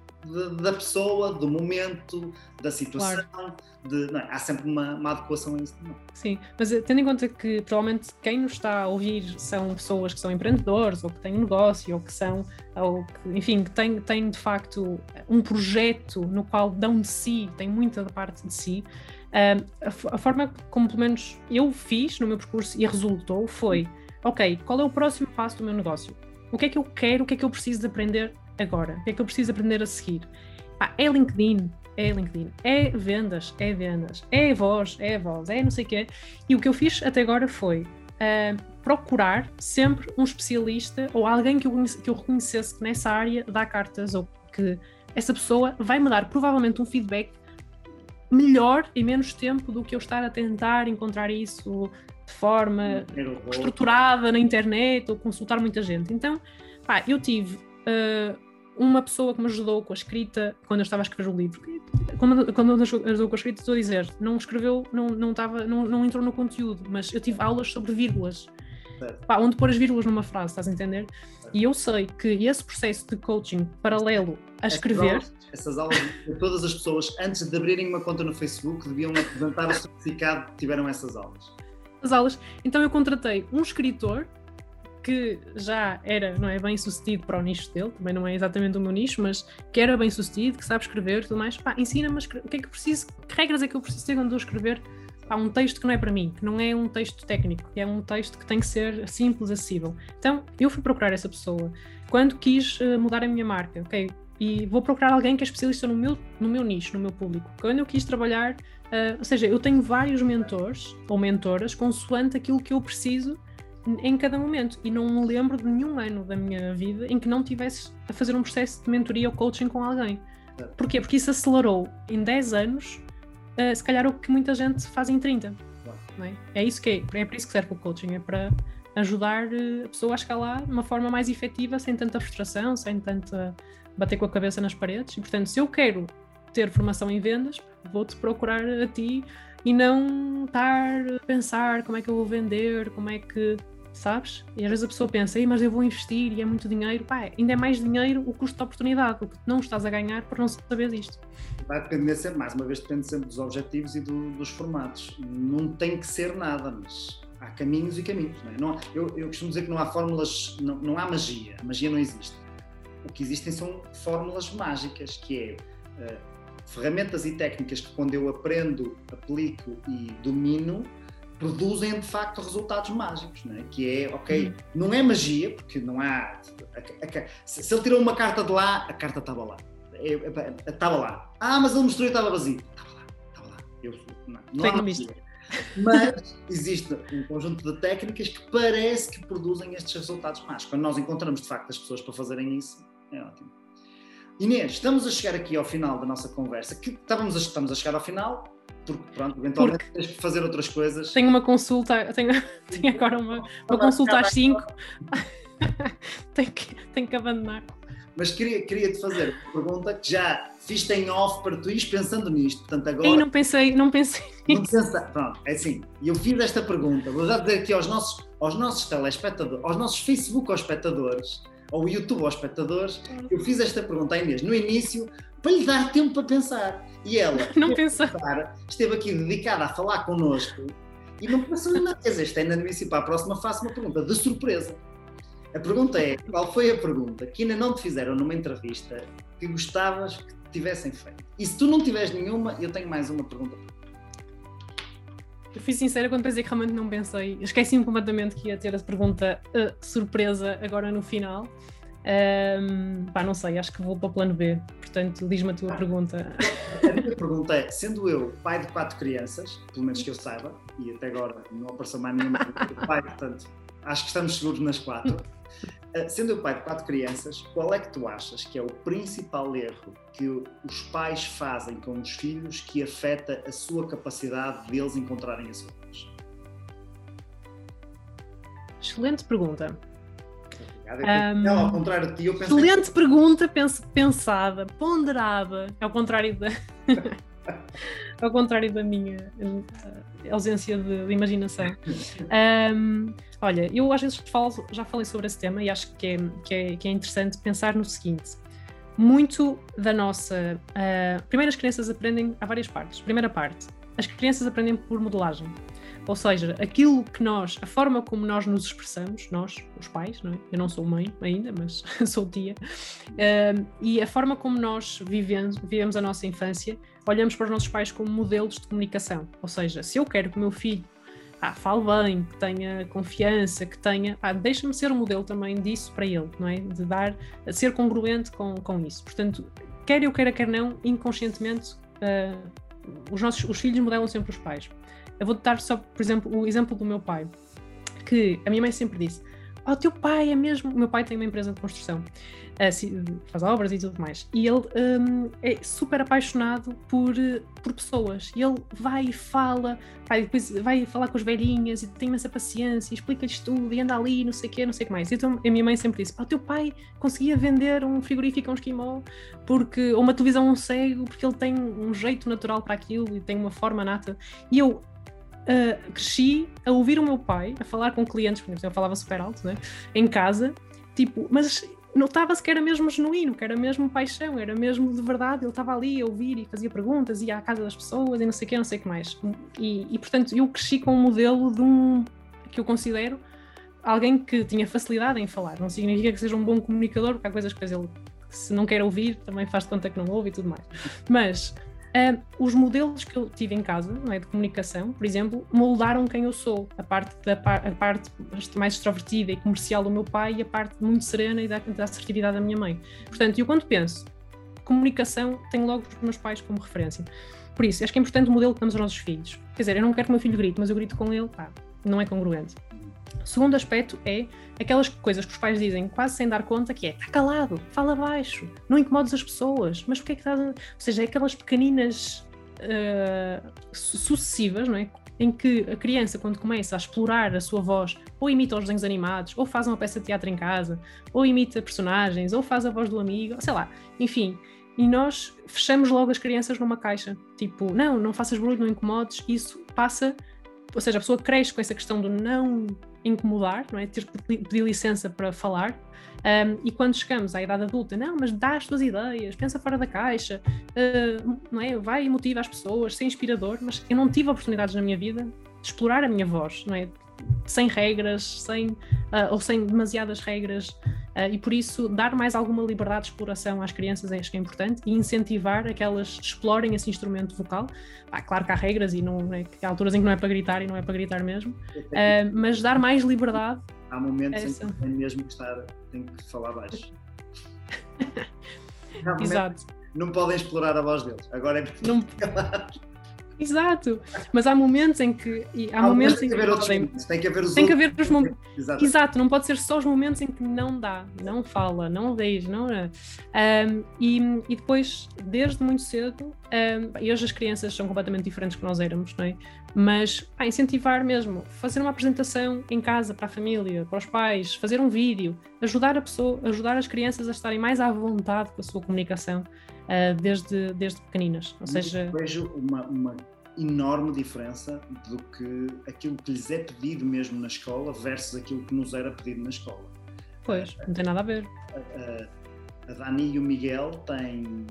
da pessoa, do momento, da situação. Claro. De, não, é? há sempre uma, uma adequação a isso. Sim, mas eh, tendo em conta que provavelmente quem nos está a ouvir são pessoas que são empreendedores ou que têm um negócio ou que são, ou que, enfim, que têm, têm de facto um projeto no qual dão de si, têm muita parte de si. Uh, a, a forma como, pelo menos, eu fiz no meu percurso e resultou foi: ok, qual é o próximo passo do meu negócio? O que é que eu quero, o que é que eu preciso de aprender agora? O que é que eu preciso aprender a seguir? É LinkedIn, é LinkedIn, é vendas, é vendas, é voz, é voz, é não sei o quê. E o que eu fiz até agora foi uh, procurar sempre um especialista ou alguém que eu, que eu reconhecesse que nessa área dá cartas ou que essa pessoa vai me dar provavelmente um feedback melhor em menos tempo do que eu estar a tentar encontrar isso de forma estruturada na internet ou consultar muita gente. Então, pá, eu tive uh, uma pessoa que me ajudou com a escrita quando eu estava a escrever o livro. Quando, quando me ajudou com a escrita, estou a dizer, não escreveu, não, não, estava, não, não entrou no conteúdo, mas eu tive aulas sobre vírgulas. Pá, onde pôr as vírgulas numa frase, estás a entender? E eu sei que esse processo de coaching paralelo a escrever. Essas aulas, todas as pessoas, antes de abrirem uma conta no Facebook, deviam apresentar o certificado que tiveram essas aulas. As aulas. Então eu contratei um escritor que já era, não é, bem sucedido para o nicho dele, também não é exatamente o meu nicho, mas que era bem sucedido, que sabe escrever e tudo mais, pá, ensina-me o que é que preciso, que regras é que eu preciso ter quando estou a escrever pá, um texto que não é para mim, que não é um texto técnico, que é um texto que tem que ser simples, acessível. Então, eu fui procurar essa pessoa quando quis uh, mudar a minha marca, ok? E vou procurar alguém que é especialista no meu, no meu nicho, no meu público. Quando eu quis trabalhar, uh, ou seja, eu tenho vários mentores ou mentoras consoante aquilo que eu preciso em cada momento. E não me lembro de nenhum ano da minha vida em que não tivesse a fazer um processo de mentoria ou coaching com alguém. Porquê? Porque isso acelerou em 10 anos, uh, se calhar o que muita gente faz em 30. É? é? isso que é, é para isso que serve o coaching, é para ajudar eh, a pessoa a escalar de uma forma mais efetiva, sem tanta frustração, sem tanta bater com a cabeça nas paredes. E portanto, se eu quero ter formação em vendas, vou-te procurar a ti e não estar a pensar como é que eu vou vender, como é que sabes? E às vezes a pessoa pensa, mas eu vou investir e é muito dinheiro. Pá, ainda é mais dinheiro o custo de oportunidade, o que não estás a ganhar por não saber disto. Vai depender sempre, mais uma vez, depende sempre dos objetivos e do, dos formatos. Não tem que ser nada, mas há caminhos e caminhos. Não, é? não eu, eu, costumo dizer que não há fórmulas, não, não há magia, a magia não existe. O que existem são fórmulas mágicas, que é uh, ferramentas e técnicas que quando eu aprendo, aplico e domino, produzem de facto resultados mágicos, não é? que é, ok, hum. não é magia, porque não há. Se, ele tirou uma carta de lá, a carta estava lá. É, é, estava lá. Ah, mas ele mostrou e estava vazio. Estava lá, estava lá. Eu, não, não há magia. Mas existe um conjunto de técnicas que parece que produzem estes resultados mágicos. Quando nós encontramos de facto as pessoas para fazerem isso, é ótimo. Inês, estamos a chegar aqui ao final da nossa conversa. Que estávamos a, estamos a chegar ao final, porque pronto, eventualmente porque tens que fazer outras coisas. Tenho uma consulta, tenho, tenho agora uma, uma consulta às 5. tenho, que, tenho que abandonar. Mas queria, queria te fazer uma pergunta que já fiz em off para tu ires pensando nisto. Portanto, agora. Ei, não pensei, não pensei. Não pensa, pronto, é assim. E eu fiz esta pergunta, vou já dizer aqui aos nossos, aos nossos telespectadores, aos nossos Facebook aos espectadores, ao YouTube aos espectadores, eu fiz esta pergunta à Inês no início para lhe dar tempo para pensar. E ela não pensa. esteve aqui dedicada a falar connosco e não pensou em nada. Isto é inadmissível. Para a próxima faço uma pergunta de surpresa. A pergunta é: qual foi a pergunta que ainda não te fizeram numa entrevista que gostavas que tivessem feito? E se tu não tiveres nenhuma, eu tenho mais uma pergunta. Eu fui sincera quando pensei que realmente não pensei. Esqueci-me completamente que ia ter a pergunta uh, surpresa agora no final. Um, pá, não sei, acho que vou para o plano B. Portanto, diz-me a tua ah, pergunta. A minha pergunta é: sendo eu pai de quatro crianças, pelo menos que eu saiba, e até agora não apareceu mais nenhuma pai, portanto, acho que estamos seguros nas quatro. Uh, sendo eu pai de quatro crianças, qual é que tu achas que é o principal erro que os pais fazem com os filhos que afeta a sua capacidade deles encontrarem a sua voz? Excelente pergunta. Um, não, ao contrário de ti, eu pensei... Excelente pergunta, pens pensada, ponderada, ao contrário da, ao contrário da minha uh, ausência de, de imaginação. Um, olha, eu às vezes falo, já falei sobre esse tema e acho que é, que é, que é interessante pensar no seguinte. Muito da nossa. Uh, primeiro, as crianças aprendem há várias partes. Primeira parte, as crianças aprendem por modelagem. Ou seja, aquilo que nós, a forma como nós nos expressamos, nós, os pais, não é? eu não sou mãe ainda, mas sou tia, uh, e a forma como nós vivemos, vivemos a nossa infância, olhamos para os nossos pais como modelos de comunicação. Ou seja, se eu quero que o meu filho ah, fale bem, que tenha confiança, que tenha. Ah, Deixa-me ser um modelo também disso para ele, não é? De dar, ser congruente com, com isso. Portanto, quer eu queira, quer não, inconscientemente, uh, os nossos os filhos modelam sempre os pais. Eu vou dar só, por exemplo, o exemplo do meu pai, que a minha mãe sempre disse: Oh, teu pai é mesmo. O meu pai tem uma empresa de construção, uh, faz obras e tudo mais. E ele um, é super apaixonado por, por pessoas. E ele vai e fala, vai, depois vai falar com as velhinhas e tem imensa paciência, explica-lhes tudo e anda ali, não sei o quê, não sei o que mais. Então a minha mãe sempre disse: oh, teu pai conseguia vender um frigorífico a um esquimó, porque, ou uma televisão a um cego, porque ele tem um jeito natural para aquilo e tem uma forma nata. E eu uh, cresci a ouvir o meu pai a falar com clientes, por exemplo, eu falava super alto, né? Em casa, tipo, mas notava-se que era mesmo genuíno, que era mesmo paixão, era mesmo de verdade, ele estava ali a ouvir e fazia perguntas, ia à casa das pessoas e não sei o que, não sei o que mais. E, e, portanto, eu cresci com um modelo de um, que eu considero alguém que tinha facilidade em falar. Não significa que seja um bom comunicador, porque há coisas que ele, se não quer ouvir, também faz de conta que não ouve e tudo mais. Mas Uh, os modelos que eu tive em casa, não é, de comunicação, por exemplo, moldaram quem eu sou. A parte, da, a parte mais extrovertida e comercial do meu pai e a parte muito serena e da, da assertividade da minha mãe. Portanto, eu quando penso comunicação, tenho logo os meus pais como referência. Por isso, acho que é importante o modelo que damos aos nossos filhos. Quer dizer, eu não quero que o meu filho grite, mas eu grito com ele, pá, não é congruente. O segundo aspecto é aquelas coisas que os pais dizem quase sem dar conta, que é está calado, fala baixo, não incomodes as pessoas, mas porquê é que estás. Ou seja, aquelas pequeninas uh, sucessivas, não é? Em que a criança, quando começa a explorar a sua voz, ou imita os desenhos animados, ou faz uma peça de teatro em casa, ou imita personagens, ou faz a voz do amigo, sei lá, enfim. E nós fechamos logo as crianças numa caixa. Tipo, não, não faças barulho, não incomodes. Isso passa ou seja, a pessoa cresce com essa questão do não incomodar, não é? Ter que pedir licença para falar. Um, e quando chegamos à idade adulta, não, mas dá as tuas ideias, pensa fora da caixa, uh, não é? Vai e motiva as pessoas, ser inspirador, mas eu não tive oportunidades na minha vida de explorar a minha voz, não é? Sem regras, sem, uh, ou sem demasiadas regras, uh, e por isso dar mais alguma liberdade de exploração às crianças acho que é importante e incentivar a que elas explorem esse instrumento vocal. Ah, claro que há regras e não, é, há alturas em que não é para gritar e não é para gritar mesmo, uh, mas dar mais liberdade. Há momentos essa. em que tem mesmo que estar, tem que falar baixo. Exato. Não podem explorar a voz deles. Agora é não... Exato, mas há momentos em que há, há momentos em que, haver podem, momentos, tem que haver os tem que haver os momentos. Exato. Exato, não pode ser só os momentos em que não dá, não fala, não diz, não é. Um, e, e depois, desde muito cedo, um, e hoje as crianças são completamente diferentes que nós éramos, não é? Mas pá, incentivar mesmo, fazer uma apresentação em casa para a família, para os pais, fazer um vídeo, ajudar a pessoa, ajudar as crianças a estarem mais à vontade com a sua comunicação uh, desde, desde pequeninas. Ou seja, vejo uma, uma enorme diferença do que aquilo que lhes é pedido mesmo na escola versus aquilo que nos era pedido na escola. Pois, não tem nada a ver. A, a Dani e o Miguel têm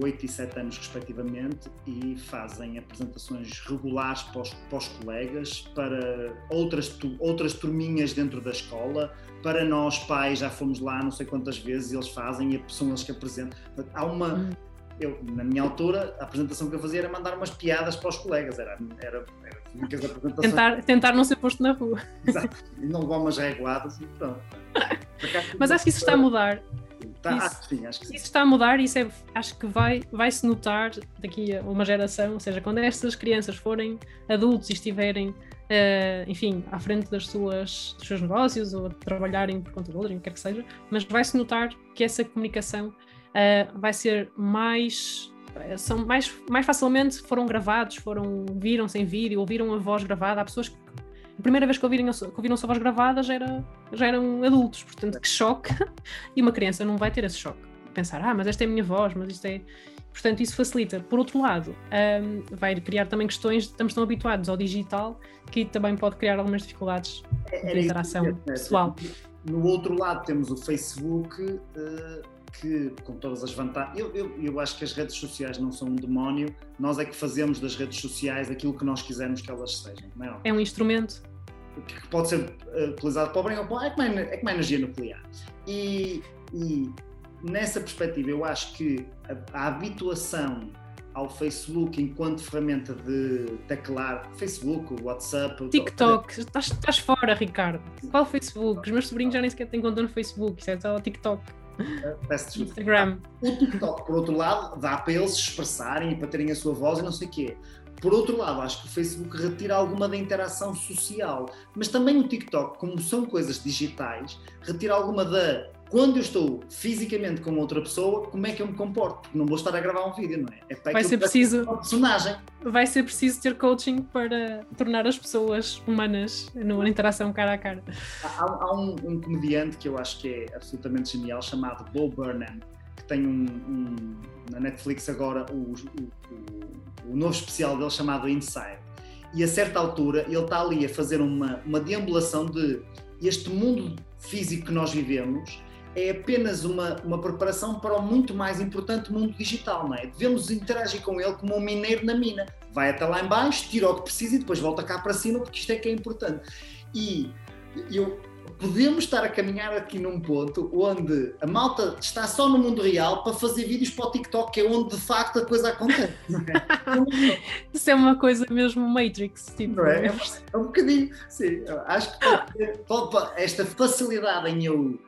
8 e 7 anos respectivamente e fazem apresentações regulares para os, para os colegas, para outras, outras turminhas dentro da escola, para nós pais já fomos lá não sei quantas vezes eles fazem e são eles que apresentam. Há uma. Hum. Eu, na minha altura, a apresentação que eu fazia era mandar umas piadas para os colegas, era, era, era tentar, tentar não ser posto na rua. Exato, e não levar umas reguadas e pronto. Mas acho que isso está a mudar. Tá, isso, acho sim, acho que sim. Isso está a mudar e isso é, acho que vai, vai se notar daqui a uma geração, ou seja, quando estas crianças forem adultos e estiverem, uh, enfim, à frente das suas, dos seus negócios ou trabalharem por conta de outros, o que quer que seja, mas vai se notar que essa comunicação uh, vai ser mais eh, são mais, mais facilmente foram gravados, foram viram sem vídeo, ouviram a voz gravada. Há pessoas que a primeira vez que ouviram, que ouviram a sua voz gravada já, era, já eram adultos, portanto, que choque. e uma criança não vai ter esse choque. Pensar, ah, mas esta é a minha voz, mas isto é. Portanto, isso facilita. Por outro lado, um, vai criar também questões, estamos tão habituados ao digital que também pode criar algumas dificuldades de interação pessoal. No outro lado, temos o Facebook. Uh que, com todas as vantagens, eu, eu, eu, acho que as redes sociais não são um demónio, nós é que fazemos das redes sociais aquilo que nós quisermos que elas sejam. Não é? é um instrumento que pode ser uh, utilizado para o bem ou para o é como, é, é como a energia nuclear. E, e, nessa perspectiva, eu acho que a, a, habituação ao Facebook enquanto ferramenta de teclar, Facebook, WhatsApp, TikTok, estás, estás fora, Ricardo. Qual Facebook? Os meus sobrinhos já nem sequer têm conta no Facebook, isso é só TikTok. Instagram. O TikTok, por outro lado, dá para eles se expressarem e para terem a sua voz e não sei o quê. Por outro lado, acho que o Facebook retira alguma da interação social, mas também o TikTok, como são coisas digitais, retira alguma da quando eu estou fisicamente com outra pessoa, como é que eu me comporto? Porque não vou estar a gravar um vídeo, não é? é vai ser preciso uma personagem. Vai ser preciso ter coaching para tornar as pessoas humanas numa interação cara a cara. Há, há um, um, comediante que eu acho que é absolutamente genial chamado Bo Burnham, que tem um, um na Netflix agora o, o, o novo especial dele chamado Inside. E a certa altura ele está ali a fazer uma, uma deambulação de este mundo físico que nós vivemos é apenas uma, uma preparação para o muito mais importante mundo digital, não é? Devemos interagir com ele como um mineiro na mina. Vai até lá embaixo, tira o que precisa e depois volta cá para cima, porque isto é que é importante. E eu, podemos estar a caminhar aqui num ponto onde a malta está só no mundo real para fazer vídeos para o TikTok, que é onde de facto a coisa acontece. É? Isso é uma coisa mesmo Matrix, tipo. Não é? é um bocadinho, sim. Acho que esta facilidade em eu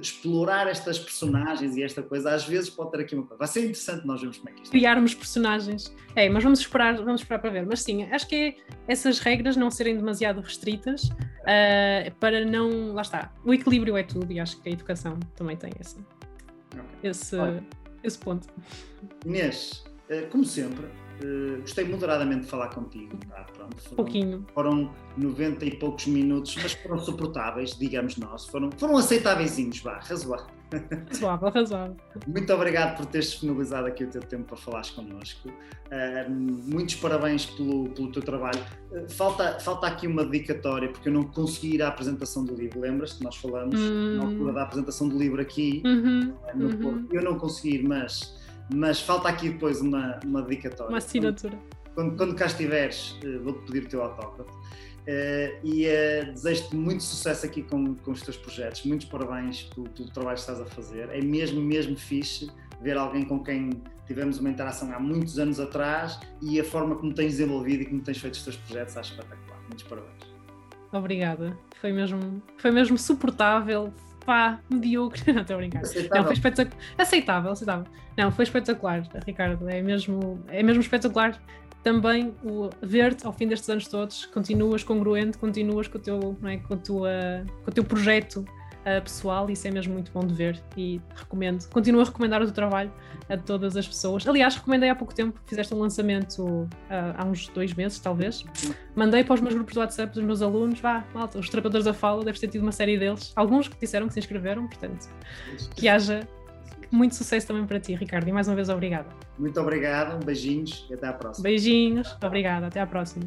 explorar estas personagens e esta coisa, às vezes pode ter aqui uma coisa. Vai ser interessante nós vermos como é que isto Criarmos personagens. É, mas vamos esperar, vamos esperar para ver. Mas sim, acho que é essas regras não serem demasiado restritas uh, para não. Lá está. O equilíbrio é tudo e acho que a educação também tem esse, okay. esse, esse ponto. Inês, uh, como sempre, Uh, gostei moderadamente de falar contigo. Tá? Pronto, foram, Pouquinho. Foram 90 e poucos minutos, mas foram suportáveis, digamos nós. Foram, foram aceitáveis, vá, razoáveis. Razoável, razoável. Muito obrigado por teres disponibilizado aqui o teu tempo para falares connosco. Uh, muitos parabéns pelo, pelo teu trabalho. Uh, falta, falta aqui uma dedicatória, porque eu não consegui ir à apresentação do livro. Lembras-te? Nós falamos hum. na altura da apresentação do livro aqui, uhum, no uhum. Porto. Eu não consegui ir, mas, mas falta aqui depois uma, uma dedicatória. Uma assinatura. Quando, quando cá estiveres, uh, vou-te pedir o teu autógrafo. Uh, e uh, desejo-te muito sucesso aqui com, com os teus projetos. Muitos parabéns pelo, pelo, trabalho que estás a fazer. É mesmo, mesmo fixe ver alguém com quem tivemos uma interação há muitos anos atrás e a forma como tens desenvolvido e como tens feito os teus projetos. Acho espetacular. Muitos parabéns. Obrigada. Foi mesmo, foi mesmo suportável. Pá, mediocre. Não, estou a brincar. Aceitável. Não, foi espetacular. Aceitável, aceitável. Não, foi espetacular, Ricardo. É mesmo, é mesmo espetacular também o ver-te ao fim destes anos todos, continuas congruente, continuas com o teu, não é, com a tua, com o teu projeto uh, pessoal, isso é mesmo muito bom de ver e recomendo, continuo a recomendar o teu trabalho a todas as pessoas. Aliás, recomendei há pouco tempo, fizeste um lançamento uh, há uns dois meses, talvez. Mandei para os meus grupos do WhatsApp dos meus alunos, vá, malta, os terapeutas da fala, deves ter tido uma série deles, alguns que disseram que se inscreveram, portanto, que haja muito sucesso também para ti, Ricardo, e mais uma vez obrigada. Muito obrigado, beijinhos e até à próxima. Beijinhos, obrigada, até à próxima.